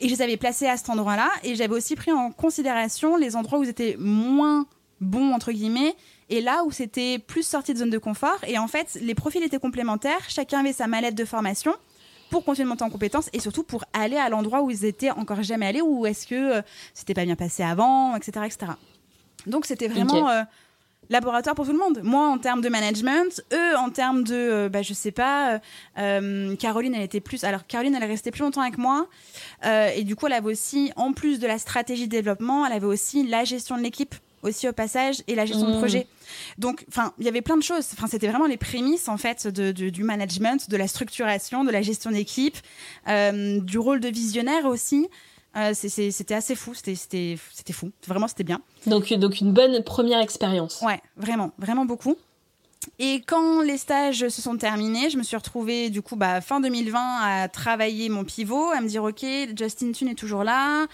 Et je les avais placés à cet endroit-là. Et j'avais aussi pris en considération les endroits où ils étaient moins bons, entre guillemets, et là où c'était plus sorti de zone de confort. Et en fait, les profils étaient complémentaires. Chacun avait sa mallette de formation pour continuer de monter en compétences et surtout pour aller à l'endroit où ils étaient encore jamais allés ou est-ce que euh, c'était pas bien passé avant, etc. etc. Donc c'était vraiment euh, laboratoire pour tout le monde. Moi, en termes de management, eux, en termes de, euh, bah, je sais pas, euh, euh, Caroline, elle était plus. Alors, Caroline, elle est restée plus longtemps avec moi. et du coup, elle avait aussi, en plus de la stratégie de développement, elle avait aussi la gestion de l'équipe aussi au passage et la gestion de mmh. projet. Donc, enfin, il y avait plein de choses. Enfin, c'était vraiment les prémices en fait de, du management, de la structuration, de la gestion d'équipe, du rôle de visionnaire aussi. Euh, c'était assez fou, c'était fou, vraiment c'était bien. Donc, donc une bonne première expérience. Ouais, vraiment, vraiment beaucoup. Et quand les stages se sont terminés, je me suis retrouvée du coup bah, fin 2020 à travailler mon pivot, à me dire ok, Justin Tune est toujours là,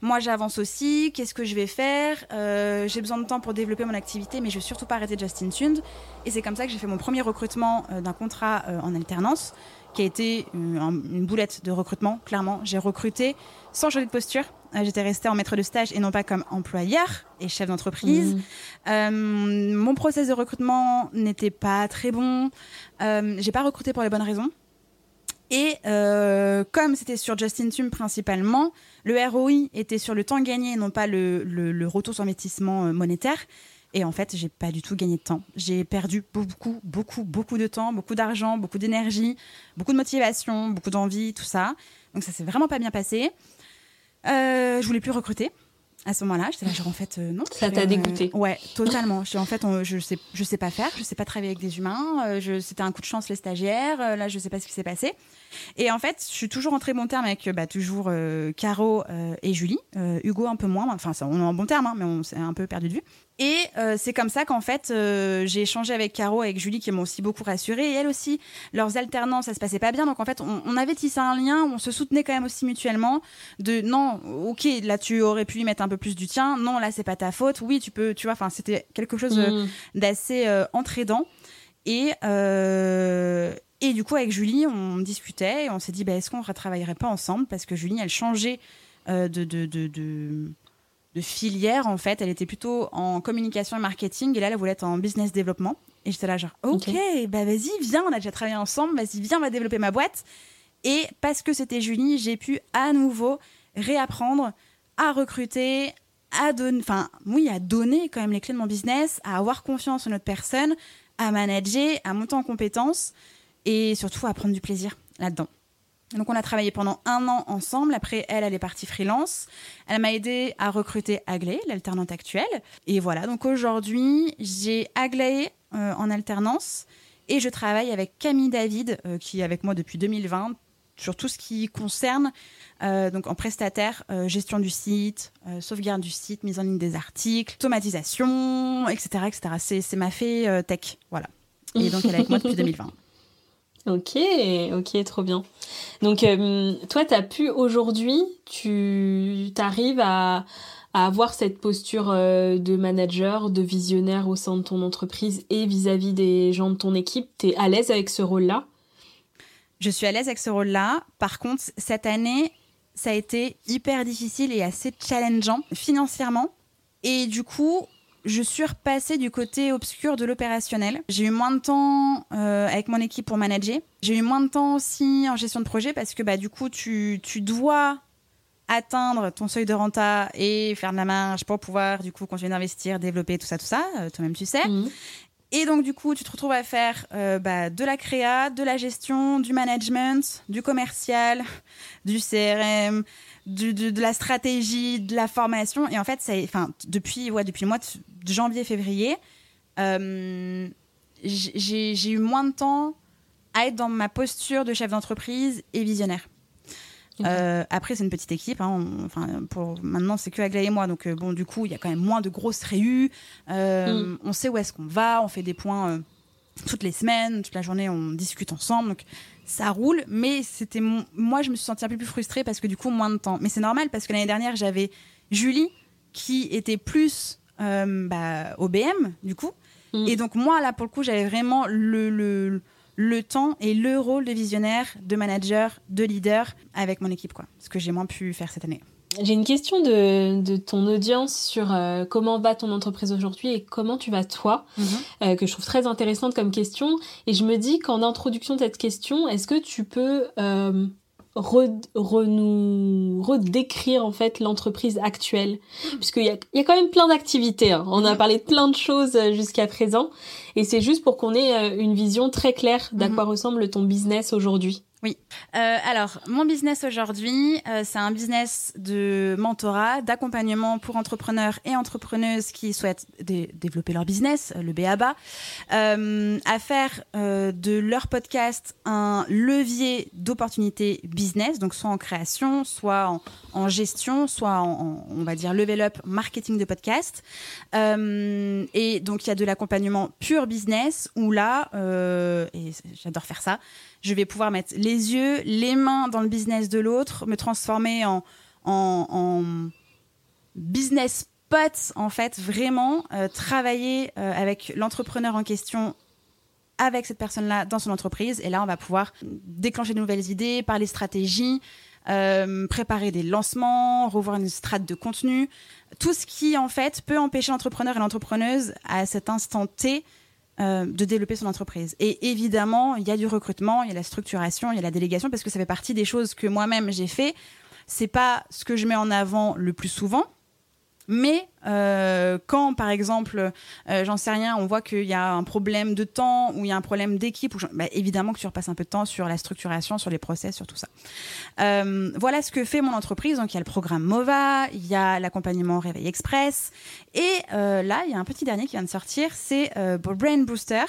moi j'avance aussi, qu'est-ce que je vais faire? Euh, J'ai besoin de temps pour développer mon activité, mais je vais surtout pas arrêter Justin Tune. Et c'est comme ça que j'ai fait mon premier recrutement euh, d'un contrat en alternance qui a été une, boulette de recrutement, clairement. J'ai recruté sans changer de posture. Euh, j'étais restée en maître de stage et non pas comme employeur et chef d'entreprise. Mmh. Euh, mon process de recrutement n'était pas très bon. Euh, j'ai pas recruté pour les bonnes raisons. Et euh, comme c'était sur Justin Tum principalement, le ROI était sur le temps gagné et non pas le, le retour sur investissement monétaire. Et en fait, j'ai pas du tout gagné de temps. J'ai perdu beaucoup, beaucoup, beaucoup de temps, beaucoup d'argent, beaucoup d'énergie, beaucoup de motivation, beaucoup d'envie, tout ça. Donc ça s'est vraiment pas bien passé. Euh, je voulais plus recruter à ce moment-là. J'étais là, genre, en fait, euh, non. Ça t'a dégoûté Ouais, totalement. je, en fait, je sais, je sais pas faire, je sais pas travailler avec des humains. Euh, c'était un coup de chance, les stagiaires. là, je sais pas ce qui s'est passé. Et en fait, je suis toujours en très bon terme avec bah, toujours Caro et Julie. Hugo, un peu moins. Enfin, on est en bon terme, hein, mais on s'est un peu perdu de vue. Et euh, c'est comme ça qu'en fait, euh, j'ai échangé avec Caro, avec Julie, qui m'ont aussi beaucoup rassurée. Et elle aussi, leurs alternances, ça se passait pas bien. Donc en fait, on, avait tissé un lien, on se soutenait quand même aussi mutuellement. De non, ok, là tu aurais pu y mettre un peu plus du tien. Non, là c'est pas ta faute. Oui, tu peux, tu vois. Enfin, c'était quelque chose mm. d'assez euh, entraidant. Et et du coup, avec Julie, on discutait et on s'est dit, bah, est-ce qu'on ne retravaillerait pas ensemble? Parce que Julie, elle changeait de, de, de, de de filière en fait. Elle était plutôt en communication et marketing et là elle voulait être en business développement. Et j'étais là genre ok, bah vas-y viens, on a déjà travaillé ensemble, vas-y viens, on va développer ma boîte. Et parce que c'était Julie, j'ai pu à nouveau réapprendre à recruter, à donner, enfin oui, à donner quand même les clés de mon business, à avoir confiance en notre personne, à manager, à monter en compétences et surtout à prendre du plaisir là-dedans. Donc on a travaillé pendant un an ensemble. Après, elle, elle est partie freelance. Elle m'a aidé à recruter Aglaé, l'alternante actuelle. Et voilà, donc aujourd'hui, j'ai Aglaé euh, en alternance et je travaille avec Camille David, euh, qui est avec moi depuis 2020, sur tout ce qui concerne euh, donc en prestataire, gestion du site, sauvegarde du site, mise en ligne des articles, automatisation, etc. etc. C'est ma fée tech, voilà. Et donc elle est avec moi depuis [LAUGHS] 2020. Ok, ok, trop bien. Donc toi, tu as pu aujourd'hui, tu arrives à, avoir cette posture de manager, de visionnaire au sein de ton entreprise et vis-à-vis -vis des gens de ton équipe? Tu es à l'aise avec ce rôle-là? Je suis à l'aise avec ce rôle-là. Par contre, cette année, ça a été hyper difficile et assez challengeant financièrement. Et du coup, je suis repassée du côté obscur de l'opérationnel. J'ai eu moins de temps euh, avec mon équipe pour manager. J'ai eu moins de temps aussi en gestion de projet parce que bah, du coup, tu, tu dois atteindre ton seuil de renta et faire de la marge pour pouvoir du coup continuer d'investir, développer tout ça, tout ça. Euh, toi-même, tu sais. Mhm. Et donc, du coup, tu te retrouves à faire euh, bah, de la créa, de la gestion, du management, du commercial, du CRM, de la stratégie, de la formation. Et en fait, depuis, depuis le mois de, janvier-février, euh, j'ai eu moins de temps à être dans ma posture de chef d'entreprise et visionnaire. Euh, après, c'est une petite équipe. Hein, enfin, pour maintenant, c'est que Agla et moi. Donc, euh, bon, du coup, il y a quand même moins de grosses réus. Euh, mm. On sait où est-ce qu'on va. On fait des points toutes les semaines, toute la journée, on discute ensemble. Donc, ça roule. Mais c'était moi, je me suis sentie un peu plus frustrée parce que du coup, moins de temps. Mais c'est normal parce que l'année dernière, j'avais Julie qui était plus bah, au BM, du coup. Mm. Et donc, moi, là, pour le coup, j'avais vraiment le le temps et le rôle de visionnaire, de manager, de leader avec mon équipe, quoi. Ce que j'ai moins pu faire cette année. J'ai une question de, ton audience sur euh, comment va ton entreprise aujourd'hui et comment tu vas toi, mhm. euh, que je trouve très intéressante comme question. Et je me dis qu'en introduction de cette question, est-ce que tu peux euh, nous redécrire en fait l'entreprise actuelle puisqu'il y a, y a quand même plein d'activités hein. on a parlé de plein de choses euh, jusqu'à présent et c'est juste pour qu'on ait euh, une vision très claire d'à mhm. quoi ressemble ton business aujourd'hui oui. Euh, alors, mon business aujourd'hui, euh, c'est un business de mentorat, d'accompagnement pour entrepreneurs et entrepreneuses qui souhaitent développer leur business, le BABA, euh, à faire de leur podcast un levier d'opportunité business, donc soit en création, soit en, gestion, soit en, on va dire, level up marketing de podcast. et donc, il y a de l'accompagnement pur business où là, et j'adore faire ça, je vais pouvoir mettre les yeux, les mains dans le business de l'autre, me transformer en, en, business pote, en fait, vraiment euh, travailler euh, avec l'entrepreneur en question avec cette personne-là dans son entreprise. Et là, on va pouvoir déclencher de nouvelles idées, parler stratégie, euh, préparer des lancements, revoir une strate de contenu. Tout ce qui, en fait, peut empêcher l'entrepreneur et l'entrepreneuse à cet instant T euh, de développer son entreprise. Et évidemment, il y a du recrutement, il y a la structuration, il y a la délégation, parce que ça fait partie des choses que moi-même j'ai fait. C'est pas ce que je mets en avant le plus souvent, mais euh, quand, par exemple, euh, j'en sais rien, on voit qu'il y a un problème de temps ou il y a un problème d'équipe, bah, évidemment que tu repasses un peu de temps sur la structuration, sur les process, sur tout ça. Euh, voilà ce que fait mon entreprise. Donc, il y a le programme MOVA, il y a l'accompagnement Réveil Express. Et là, il y a un petit dernier qui vient de sortir, c'est Brain Booster.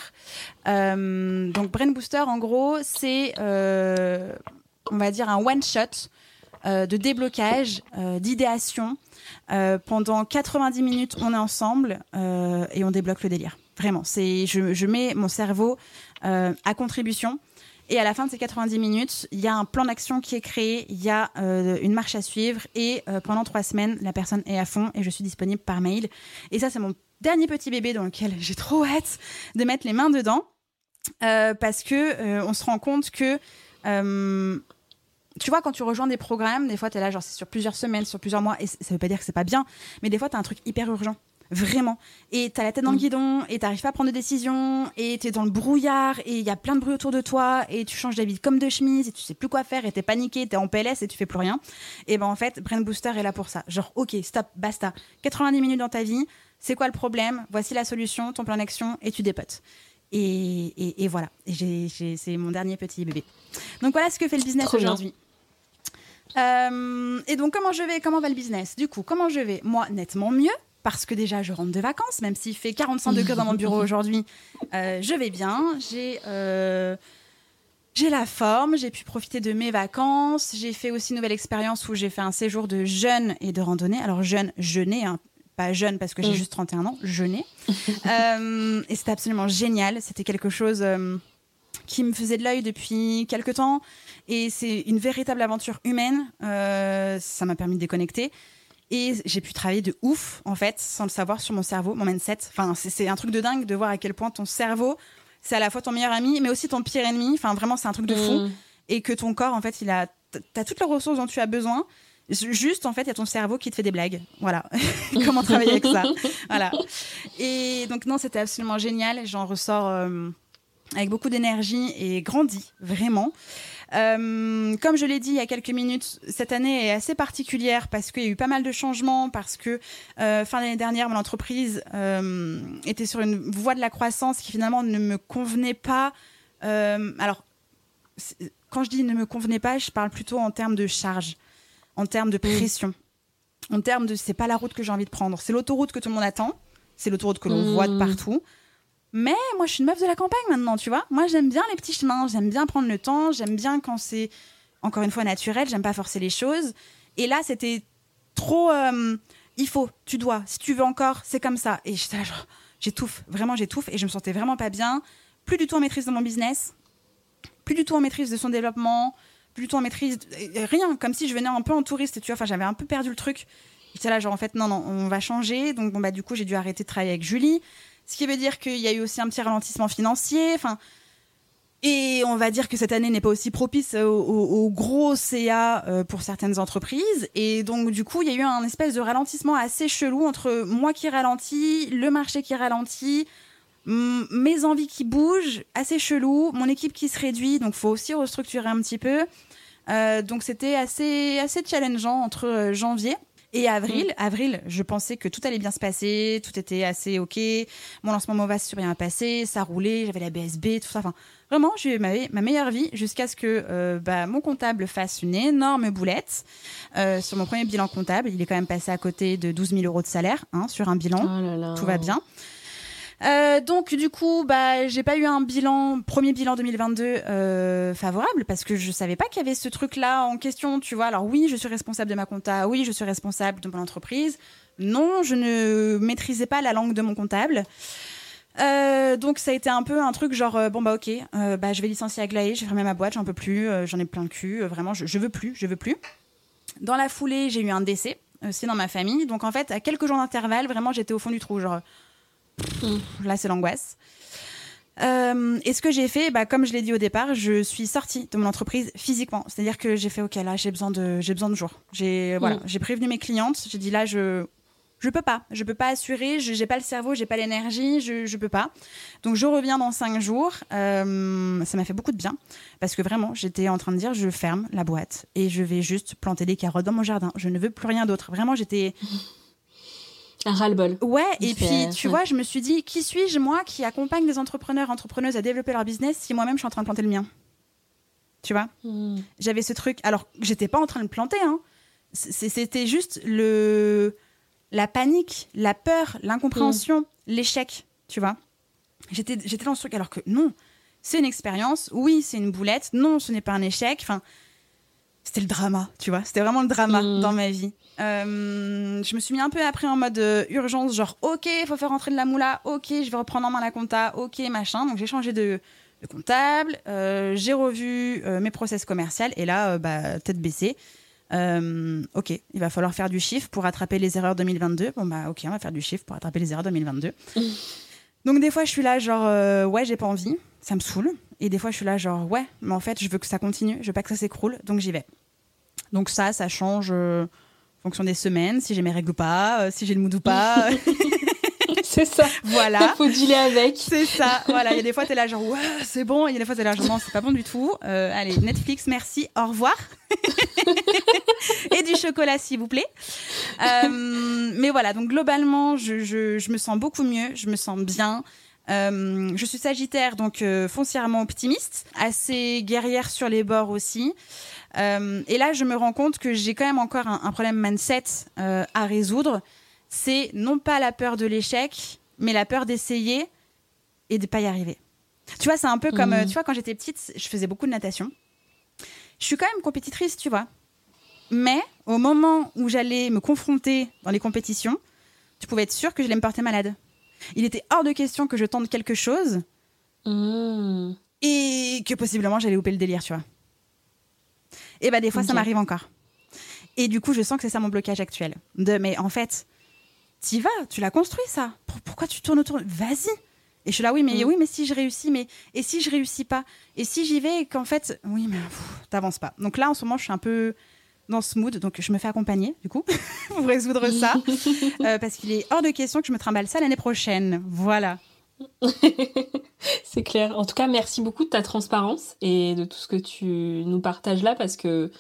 donc, Brain Booster, en gros, c'est, on va dire, un one-shot de déblocage, d'idéation euh, pendant 90 minutes, on est ensemble euh, et on débloque le délire. Vraiment, c'est je, mets mon cerveau euh, à contribution. Et à la fin de ces 90 minutes, il y a un plan d'action qui est créé, il y a une marche à suivre et pendant trois semaines, la personne est à fond et je suis disponible par mail. Et ça, c'est mon dernier petit bébé dans lequel [LAUGHS] j'ai trop hâte de mettre les mains dedans parce que on se rend compte que tu vois, quand tu rejoins des programmes, des fois, tu es là, genre, c'est sur plusieurs semaines, sur plusieurs mois, et ça veut pas dire que c'est pas bien, mais des fois, tu as un truc hyper urgent. Vraiment. Et tu as la tête dans le mm. guidon, et t'arrives pas à prendre de décision, et tu es dans le brouillard, et il y a plein de bruit autour de toi, et tu changes d'habit comme de chemise, et tu sais plus quoi faire, et t'es paniqué, t'es en PLS, et tu fais plus rien. Et ben en fait, Brain Booster est là pour ça. Genre, ok, stop, basta. 90 minutes dans ta vie, c'est quoi le problème? Voici la solution, ton plan d'action, et tu dépotes. Et, et, voilà. Et c'est mon dernier petit bébé. Donc voilà ce que fait le business aujourd'hui. Euh, et donc, comment je vais Comment va le business? Du coup, comment je vais? Moi, nettement mieux. Parce que déjà, je rentre de vacances, même s'il fait 45 degrés dans mon bureau aujourd'hui, euh, je vais bien. J'ai euh, j'ai la forme, j'ai pu profiter de mes vacances. J'ai fait aussi une nouvelle expérience où j'ai fait un séjour de jeûne et de randonnée. Alors, jeûne, jeûner, hein, pas jeune parce que j'ai Mm. juste 31 ans, jeûner. Euh, et c'était absolument génial. C'était quelque chose euh, qui me faisait de l'œil depuis quelques temps. Et c'est une véritable aventure humaine. Euh, ça m'a permis de déconnecter. Et j'ai pu travailler de ouf, en fait, sans le savoir, sur mon cerveau, mon mindset. Enfin, c'est- un truc de dingue de voir à quel point ton cerveau, c'est à la fois ton meilleur ami, mais aussi ton pire ennemi. Enfin, vraiment, c'est un truc de fou Mm. et que ton corps, en fait, il a, t'as toutes les ressources dont tu as besoin. Juste, en fait, il y a ton cerveau qui te fait des blagues. Voilà. [LAUGHS] Comment travailler avec ça? Voilà. Et donc, non, c'était absolument génial. J'en ressors euh, avec beaucoup d'énergie et grandi, vraiment. Euh, comme je l'ai dit il y a quelques minutes, cette année est assez particulière parce qu'il y a eu pas mal de changements, parce que euh, fin d'année dernière, mon entreprise euh, était sur une voie de la croissance qui finalement ne me convenait pas. Alors, quand je dis ne me convenait pas, je parle plutôt en termes de charge, en termes de pression, en termes de c'est pas la route que j'ai envie de prendre, c'est l'autoroute que tout le monde attend, c'est l'autoroute que l'on voit de partout. Mais moi, je suis une meuf de la campagne maintenant, tu vois. Moi, j'aime bien les petits chemins, j'aime bien prendre le temps, j'aime bien quand c'est, encore une fois, naturel, j'aime pas forcer les choses. Et là, c'était trop. euh, il faut, tu dois, si tu veux encore, c'est comme ça. Et j'étais là, genre, j'étouffe, vraiment, j'étouffe. Et je me sentais vraiment pas bien. Plus du tout en maîtrise de mon business, plus du tout en maîtrise de son développement, plus du tout en maîtrise. de- Rien, comme si je venais un peu en touriste, tu vois. Enfin, j'avais un peu perdu le truc. J'étais là, genre, en fait, non, non, on va changer. Donc, bon, bah, du coup, j'ai dû arrêter de travailler avec Julie. Ce qui veut dire qu'il y a eu aussi un petit ralentissement financier. Enfin. Et on va dire que cette année n'est pas aussi propice au, au- au gros CA euh, pour certaines entreprises. Et donc, du coup, il y a eu un espèce de ralentissement assez chelou entre moi qui ralentis, le marché qui ralentit, mes envies qui bougent, assez chelou, mon équipe qui se réduit. Donc, faut aussi restructurer un petit peu. Euh, donc, c'était assez, assez challengeant entre euh, janvier. Et avril, avril, je pensais que tout allait bien se passer, tout était assez ok. Mon lancement Mova s'est bien passé, ça roulait, j'avais la BSB, tout ça. Enfin, vraiment, j'ai eu ma, ma meilleure vie jusqu'à ce que euh, bah, mon comptable fasse une énorme boulette euh, sur mon premier bilan comptable. Il est quand même passé à côté de 12 000 euros de salaire hein, sur un bilan. Oh là là. Tout va bien. Euh, donc du coup, bah, j'ai pas eu un bilan, premier bilan 2022 euh, favorable parce que je savais pas qu'il y avait ce truc-là en question, tu vois. Alors oui, je suis responsable de ma compta, oui, je suis responsable de mon entreprise. Non, je ne maîtrisais pas la langue de mon comptable. Euh, donc ça a été un peu un truc genre bon bah ok bah je vais licencier Aglaé, j'ai fermé ma boîte, j'en peux plus, j'en ai plein le cul, vraiment je, je veux plus, je veux plus. Dans la foulée j'ai eu un décès aussi dans ma famille, donc en fait à quelques jours d'intervalle vraiment j'étais au fond du trou genre pff, là c'est l'angoisse. Euh, et ce que j'ai fait, bah, comme je l'ai dit au départ, je suis sortie de mon entreprise physiquement. C'est-à-dire que j'ai fait, ok, là, j'ai besoin de, j'ai besoin de jours. J'ai, voilà, Mm. j'ai prévenu mes clientes. J'ai dit, là, je, je peux pas. Je peux pas assurer. Je, j'ai pas le cerveau, j'ai pas l'énergie. Je, je peux pas. Donc, je reviens dans cinq jours. Euh, ça m'a fait beaucoup de bien parce que vraiment, j'étais en train de dire, je ferme la boîte et je vais juste planter des carottes dans mon jardin. Je ne veux plus rien d'autre. Vraiment, j'étais, Un ras-le-bol. Ouais, et puis tu ouais. vois, je me suis dit, qui suis-je moi qui accompagne des entrepreneurs, entrepreneuses à développer leur business si moi-même je suis en train de planter le mien? Tu vois? Mm. J'avais ce truc, alors j'étais pas en train de planter, hein. C'était juste le la panique, la peur, l'incompréhension, l'échec, tu vois? J'étais j'étais dans ce truc, alors que non, c'est une expérience, oui, c'est une boulette, non, ce n'est pas un échec, enfin, c'était le drama, tu vois, c'était vraiment le drama Mm. dans ma vie. Euh, je me suis mis un peu après en mode euh, urgence, genre ok, il faut faire rentrer de la moula, ok, je vais reprendre en main la compta, ok, machin. Donc j'ai changé de, de comptable, euh, j'ai revu mes process commerciaux et là, bah, tête baissée. Ok, il va falloir faire du chiffre pour rattraper les erreurs 2022. Bon bah ok, on va faire du chiffre pour rattraper les erreurs 2022. [LAUGHS] Donc des fois je suis là genre ouais j'ai pas envie, ça me saoule. Et des fois je suis là genre ouais mais en fait je veux que ça continue, je veux pas que ça s'écroule, donc j'y vais. Donc ça ça change fonction des semaines, si j'ai mes règles ou pas, euh, si j'ai le mood ou pas. [LAUGHS] c'est ça. voilà. Faut dealer avec. C'est ça, voilà. Il y a des fois, t'es là, genre, ouais, c'est bon. Il y a des fois, t'es là, genre, non, c'est pas bon du tout. Euh, allez, Netflix, merci, au revoir. [LAUGHS] Et du chocolat, s'il vous plaît. Euh, mais voilà, donc globalement, je, je, je me sens beaucoup mieux, je me sens bien. Euh, je suis Sagittaire, donc foncièrement optimiste, assez guerrière sur les bords aussi. Euh, et là, je me rends compte que j'ai quand même encore un, un problème mindset euh, à résoudre. C'est non pas la peur de l'échec, mais la peur d'essayer et de pas y arriver. Tu vois, c'est un peu comme, euh, tu vois, quand j'étais petite, je faisais beaucoup de natation. Je suis quand même compétitrice, tu vois. Mais au moment où j'allais me confronter dans les compétitions, tu pouvais être sûr que j'allais me porter malade. Il était hors de question que je tente quelque chose Mmh. et que possiblement j'allais louper le délire, tu vois. Et bah des fois ça m'arrive encore. Et du coup, je sens que c'est ça mon blocage actuel. De mais en fait, t'y vas, tu l'as construit ça. Pour- Pourquoi tu tournes autour? Vas-y. Et je suis là, oui, mais Mm. oui, mais si je réussis, mais et si je réussis pas? Et si j'y vais et qu'en fait, oui, mais t'avances pas. Donc là, en ce moment, je suis un peu dans ce mood, donc je me fais accompagner, du coup, [LAUGHS] pour résoudre ça, Euh, parce qu'il est hors de question que je me trimballe ça l'année prochaine. Voilà. [LAUGHS] C'est clair. En tout cas, merci beaucoup de ta transparence et de tout ce que tu nous partages là parce que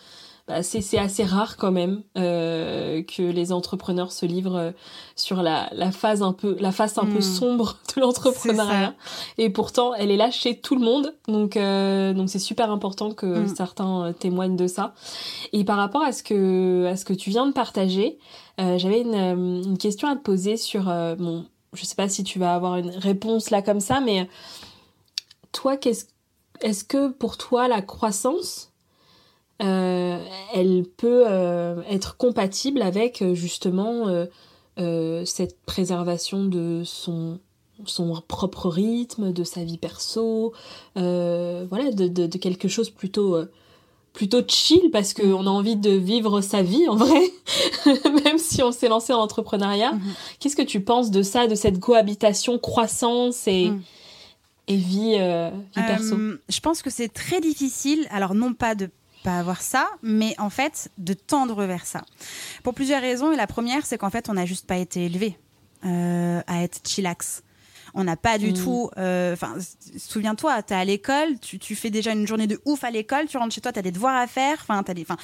bah, c'est assez rare quand même euh, que les entrepreneurs se livrent euh, sur la, la phase un peu la face un peu Mm. sombre de l'entrepreneuriat et pourtant elle est là chez tout le monde donc euh, donc c'est super important que Mm. certains euh, témoignent de ça et par rapport à ce que à ce que tu viens de partager euh, j'avais une, euh, une question à te poser sur euh, bon je sais pas si tu vas avoir une réponse là comme ça mais toi est-ce que pour toi la croissance euh, elle peut euh, être compatible avec euh, justement cette préservation de son propre rythme, de sa vie perso, voilà, de, quelque chose plutôt plutôt chill parce qu'on a envie de vivre sa vie en vrai, [LAUGHS] même si on s'est lancé en entrepreneuriat. Mhm. Qu'est-ce que tu penses de ça, de cette cohabitation croissance et, Mhm. et vie, euh, vie perso? Euh, je pense que c'est très difficile, alors non pas de pas avoir ça, mais en fait de tendre vers ça. Pour plusieurs raisons. Et la première, c'est qu'en fait, on n'a juste pas été élevé euh, à être chillax. On n'a pas du Mm. tout. euh, Enfin, souviens-toi, tu es à l'école, tu, tu fais déjà une journée de ouf à l'école, tu rentres chez toi, tu as des devoirs à faire. Enfin, t'as des. Enfin,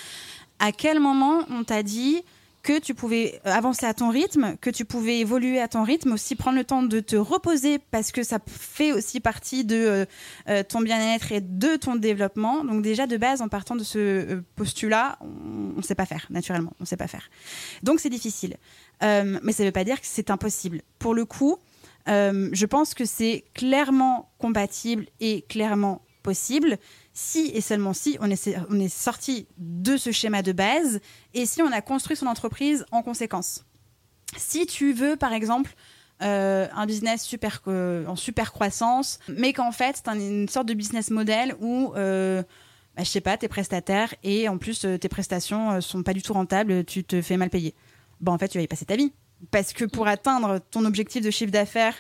à quel moment on t'a dit que tu pouvais euh, avancer à ton rythme, que tu pouvais évoluer à ton rythme, aussi prendre le temps de te reposer parce que ça fait aussi partie de euh, ton bien-être et de ton développement. Donc déjà de base, en partant de ce postulat, on ne sait pas faire naturellement, on ne sait pas faire. Donc c'est difficile, Euh, mais ça ne veut pas dire que c'est impossible. Pour le coup, euh, je pense que c'est clairement compatible et clairement possible si et seulement si on est, sorti de ce schéma de base et si on a construit son entreprise en conséquence. Si tu veux, par exemple, euh, un business euh, en super croissance, mais qu'en fait, c'est un- une sorte de business model où, euh, bah, je sais pas, t'es prestataire et en plus, tes prestations sont pas du tout rentables, tu te fais mal payer. Bah, en fait, tu vas y passer ta vie. Parce que pour atteindre ton objectif de chiffre d'affaires,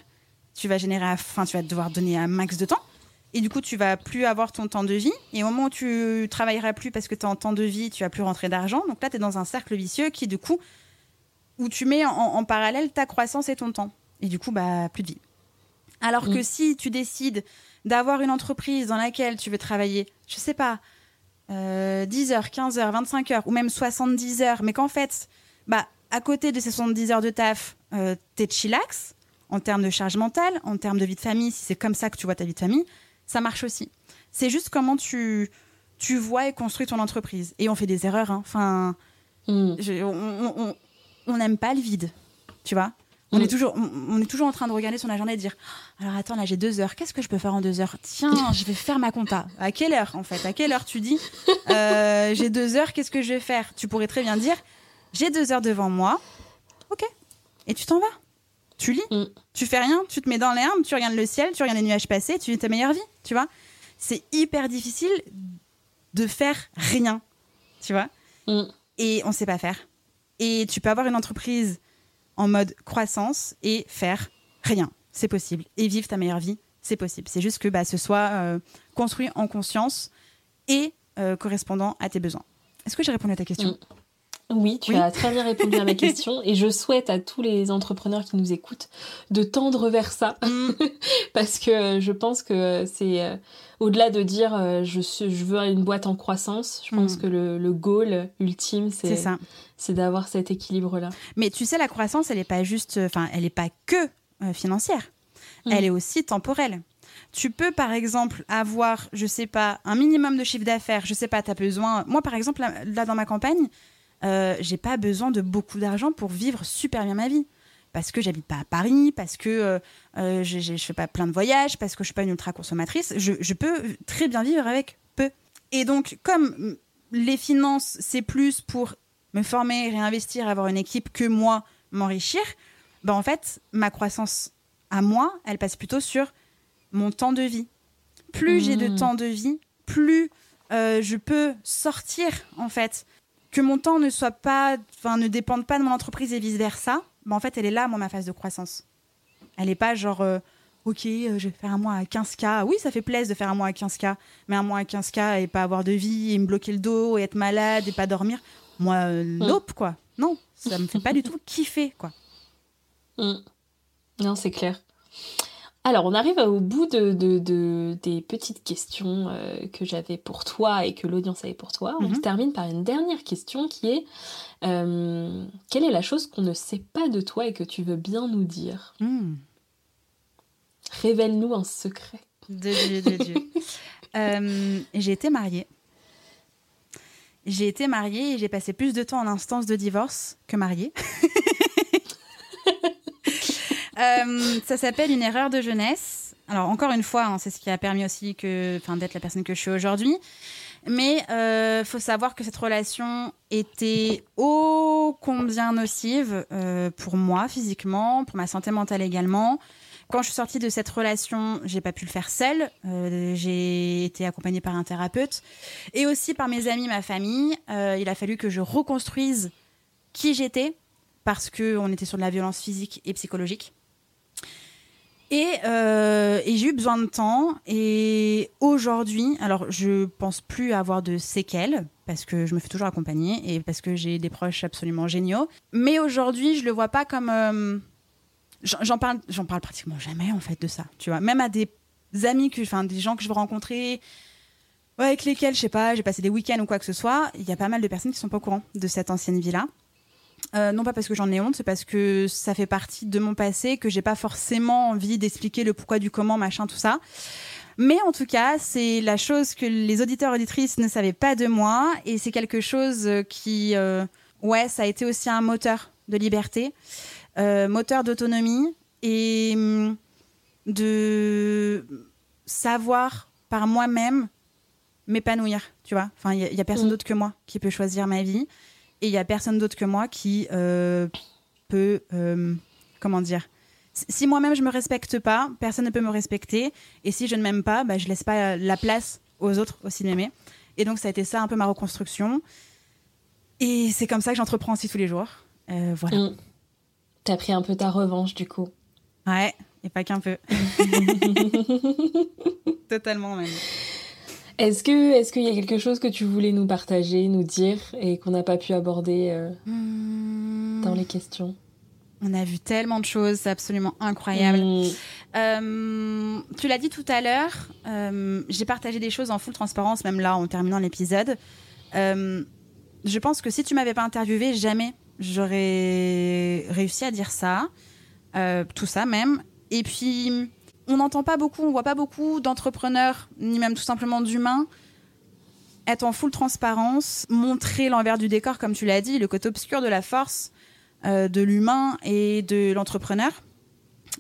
tu vas générer, à- enfin, tu vas devoir donner un max de temps. Et du coup, tu vas plus avoir ton temps de vie. Et au moment où tu travailleras plus parce que tu es en temps de vie, tu vas plus rentrer d'argent. Donc là, tu es dans un cercle vicieux qui, du coup, où tu mets en, en parallèle ta croissance et ton temps. Et du coup, bah, plus de vie. Alors que Mm. si tu décides d'avoir une entreprise dans laquelle tu veux travailler, je sais pas, euh, 10 heures, 15 heures, 25 heures, ou même 70 heures, mais qu'en fait, bah, à côté de ces 70 heures de taf, euh, t'es chillax, en termes de charge mentale, en termes de vie de famille, si c'est comme ça que tu vois ta vie de famille, ça marche aussi. C'est juste comment tu, tu vois et construis ton entreprise. Et on fait des erreurs. hein. Enfin, Mm. je- on- n'aime pas le vide, tu vois. On, Mm. est toujours, on, on est toujours en train de regarder son agenda et de dire Alors attends, là j'ai deux heures, qu'est-ce que je peux faire en deux heures? Tiens, [LAUGHS] je vais faire ma compta. À quelle heure en fait? À quelle heure tu dis Euh, J'ai deux heures, qu'est-ce que je vais faire? Tu pourrais très bien dire J'ai deux heures devant moi, ok. Et tu t'en vas. Tu lis, Mm. tu fais rien, tu te mets dans l'herbe, tu regardes le ciel, tu regardes les nuages passer, tu vis ta meilleure vie, tu vois. C'est hyper difficile de faire rien, tu vois Mm. et on sait pas faire. Et tu peux avoir une entreprise en mode croissance et faire rien. C'est possible. Et vivre ta meilleure vie, c'est possible. C'est juste que bah, ce soit euh, construit en conscience et euh, correspondant à tes besoins. Est-ce que j'ai répondu à ta question? Oui, tu Oui. as très bien répondu à ma [LAUGHS] question et je souhaite à tous les entrepreneurs qui nous écoutent de tendre vers ça Mm. [LAUGHS] parce que je pense que c'est euh, au-delà de dire euh, je, veux une boîte en croissance, je pense Mm. que le, le goal ultime C'est d'avoir cet équilibre là. Mais tu sais, la croissance, elle n'est pas juste, enfin, elle n'est pas que euh, financière. Mm. Elle est aussi temporelle. Tu peux, par exemple, avoir, je sais pas, un minimum de chiffre d'affaires. Je sais pas, tu as besoin. Moi, par exemple, là, dans ma campagne, euh, j'ai pas besoin de beaucoup d'argent pour vivre super bien ma vie. parce que j'habite pas à Paris, parce que euh, je ne fais pas plein de voyages, parce que je suis pas une ultra consommatrice. Je, je peux très bien vivre avec peu. Et donc, comme les finances, c'est plus pour me former, réinvestir, avoir une équipe que moi m'enrichir, ben en fait, ma croissance à moi, elle passe plutôt sur mon temps de vie. Plus j'ai de mmh. temps de vie, plus euh, je peux sortir en fait. Que mon temps ne soit pas, enfin ne dépende pas de mon entreprise et vice versa. Ben en fait, elle est là, moi, ma phase de croissance. Elle n'est pas genre, euh, ok, euh, je vais faire un mois à 15K. Oui, ça fait plaisir de faire un mois à 15K, mais un mois à 15K et pas avoir de vie et me bloquer le dos et être malade et pas dormir. Moi, mmh. nope, quoi. Non, ça me fait pas du tout kiffer, quoi. Mmh. Non, c'est clair. Alors, on arrive au bout de, des petites questions euh, que j'avais pour toi et que l'audience avait pour toi. On mhm. termine par une dernière question qui est euh, quelle est la chose qu'on ne sait pas de toi et que tu veux bien nous dire? Hmm. Révèle-nous un secret. De Dieu, de Dieu. [LAUGHS] Euh, j'ai été mariée. J'ai été mariée et j'ai passé plus de temps en instance de divorce que mariée. [LAUGHS] Euh, ça s'appelle Une erreur de jeunesse. Alors, encore une fois, hein, c'est ce qui a permis aussi que, d'être la personne que je suis aujourd'hui. Mais il euh, faut savoir que cette relation était ô combien nocive euh, pour moi physiquement, pour ma santé mentale également. Quand je suis sortie de cette relation, j'ai pas pu le faire seule. j'ai été accompagnée par un thérapeute et aussi par mes amis, ma famille. il a fallu que je reconstruise qui j'étais parce qu'on était sur de la violence physique et psychologique. Euh, et, j'ai eu besoin de temps. Et aujourd'hui, alors je pense plus avoir de séquelles parce que je me fais toujours accompagner et parce que j'ai des proches absolument géniaux. Mais aujourd'hui, je le vois pas comme. Euh, j'en parle, j'en parle pratiquement jamais en fait de ça. Tu vois, même à des amis enfin, des gens que je veux rencontrer. avec lesquels, je sais pas, j'ai passé des week-ends ou quoi que ce soit, il y a pas mal de personnes qui sont pas au courant de cette ancienne vie-là. Euh, non pas parce que j'en ai honte, c'est parce que ça fait partie de mon passé, que j'ai pas forcément envie d'expliquer le pourquoi du comment, machin, tout ça. Mais en tout cas, c'est la chose que les auditeurs auditrices ne savaient pas de moi, et c'est quelque chose qui, euh, ouais, ça a été aussi un moteur de liberté, euh, moteur d'autonomie et hum, de savoir par moi-même m'épanouir, tu vois. Enfin, il y, a personne mm. d'autre que moi qui peut choisir ma vie. Et il y a personne d'autre que moi qui euh, peut, euh, comment dire, si moi-même je me respecte pas, personne ne peut me respecter. Et si je ne m'aime pas, bah, je laisse pas la place aux autres aussi m'aimer. Et donc ça a été ça un peu ma reconstruction. Et c'est comme ça que j'entreprends aussi tous les jours. Euh, voilà. Mm. T'as pris un peu ta revanche du coup. Ouais, et pas qu'un peu. [LAUGHS] Totalement même. Est-ce que est-ce qu'il y a quelque chose que tu voulais nous partager, nous dire et qu'on n'a pas pu aborder euh, hmm. dans les questions? On a vu tellement de choses, c'est absolument incroyable. Hmm. Euh, tu l'as dit tout à l'heure, euh, j'ai partagé des choses en full transparence, même là en terminant l'épisode. je pense que si tu m'avais pas interviewé, jamais j'aurais réussi à dire ça, tout ça même. Et puis on n'entend pas beaucoup, on voit pas beaucoup d'entrepreneurs, ni même tout simplement d'humains, être en full transparence, montrer l'envers du décor, comme tu l'as dit, le côté obscur de la force euh, de l'humain et de l'entrepreneur.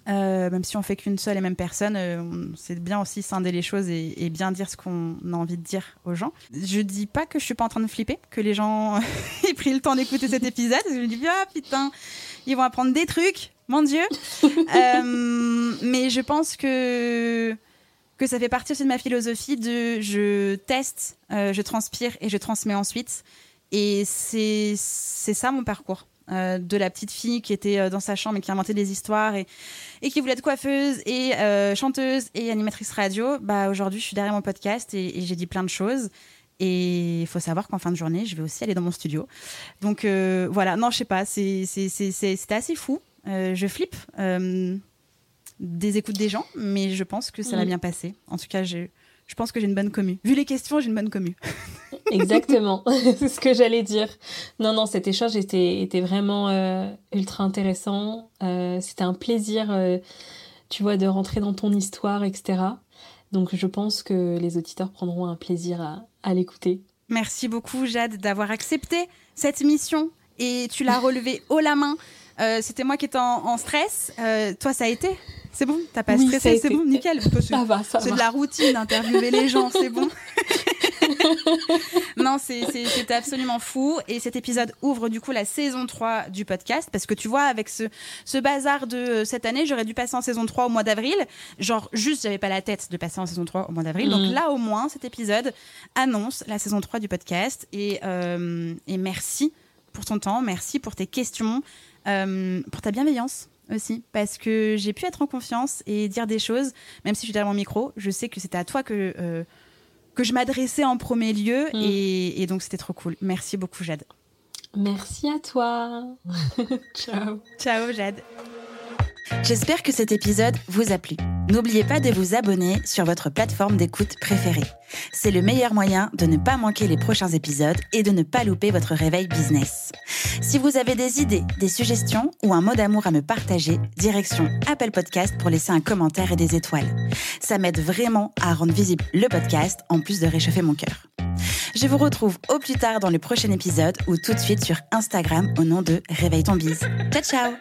Euh, même si on fait qu'une seule et même personne, euh, c'est bien aussi scinder les choses et, bien dire ce qu'on a envie de dire aux gens. Je dis pas que je suis pas en train de flipper, que les gens [LAUGHS] aient pris le temps d'écouter cet épisode. Je me dis ah putain, ils vont apprendre des trucs mon Dieu. [LAUGHS] Euh, mais je pense que que ça fait partie aussi de ma philosophie de je teste, euh, je transpire et je transmets ensuite. Et c'est ça mon parcours. Euh, de la petite fille qui était dans sa chambre et qui inventait des histoires et, et qui voulait être coiffeuse et chanteuse et animatrice radio, bah aujourd'hui je suis derrière mon podcast et, j'ai dit plein de choses. Et il faut savoir qu'en fin de journée, je vais aussi aller dans mon studio. Donc voilà, non, je sais pas, c'était assez fou. Euh, je flippe euh, des écoutes des gens, mais je pense que ça va mm. bien passer. En tout cas, je, je pense que j'ai une bonne commu. Vu les questions, j'ai une bonne commu. [LAUGHS] Exactement, [LAUGHS] c'est ce que j'allais dire. Non, non, cet échange était, était vraiment euh, ultra intéressant. C'était un plaisir, tu vois, de rentrer dans ton histoire, etc. Donc je pense que les auditeurs prendront un plaisir à, à l'écouter. Merci beaucoup, Jade, d'avoir accepté cette mission et tu l'as [LAUGHS] relevée haut la main Euh, C'était moi qui étais en, en stress. Euh, toi, ça a été C'est bon T'as pas Oui, stressé C'est bon Nickel [LAUGHS] Ça va, ça C'est va. de la routine, interviewer les gens, c'est bon. [LAUGHS] non, c'est- c'est- c'était absolument fou. Et cet épisode ouvre du coup la saison 3 du podcast. Parce que tu vois, avec ce, ce bazar de euh, cette année, j'aurais dû passer en saison 3 au mois d'avril. Genre, juste, j'avais pas la tête de passer en saison 3 au mois d'avril. Donc Mhm. là, au moins, cet épisode annonce la saison 3 du podcast. Et, euh, et merci pour ton temps, merci pour tes questions, pour ta bienveillance aussi, parce que j'ai pu être en confiance et dire des choses, même si je suis derrière mon micro, je sais que c'était à toi que, euh, que je m'adressais en premier lieu, Mm. et, et donc c'était trop cool. Merci beaucoup, Jade. Merci à toi. [LAUGHS] Ciao. Ciao, Jade. J'espère que cet épisode vous a plu. N'oubliez pas de vous abonner sur votre plateforme d'écoute préférée. C'est le meilleur moyen de ne pas manquer les prochains épisodes et de ne pas louper votre réveil business. Si vous avez des idées, des suggestions ou un mot d'amour à me partager, direction Apple Podcast pour laisser un commentaire et des étoiles. Ça m'aide vraiment à rendre visible le podcast en plus de réchauffer mon cœur. Je vous retrouve au plus tard dans le prochain épisode ou tout de suite sur Instagram au nom de Réveille ton bise. Ciao ciao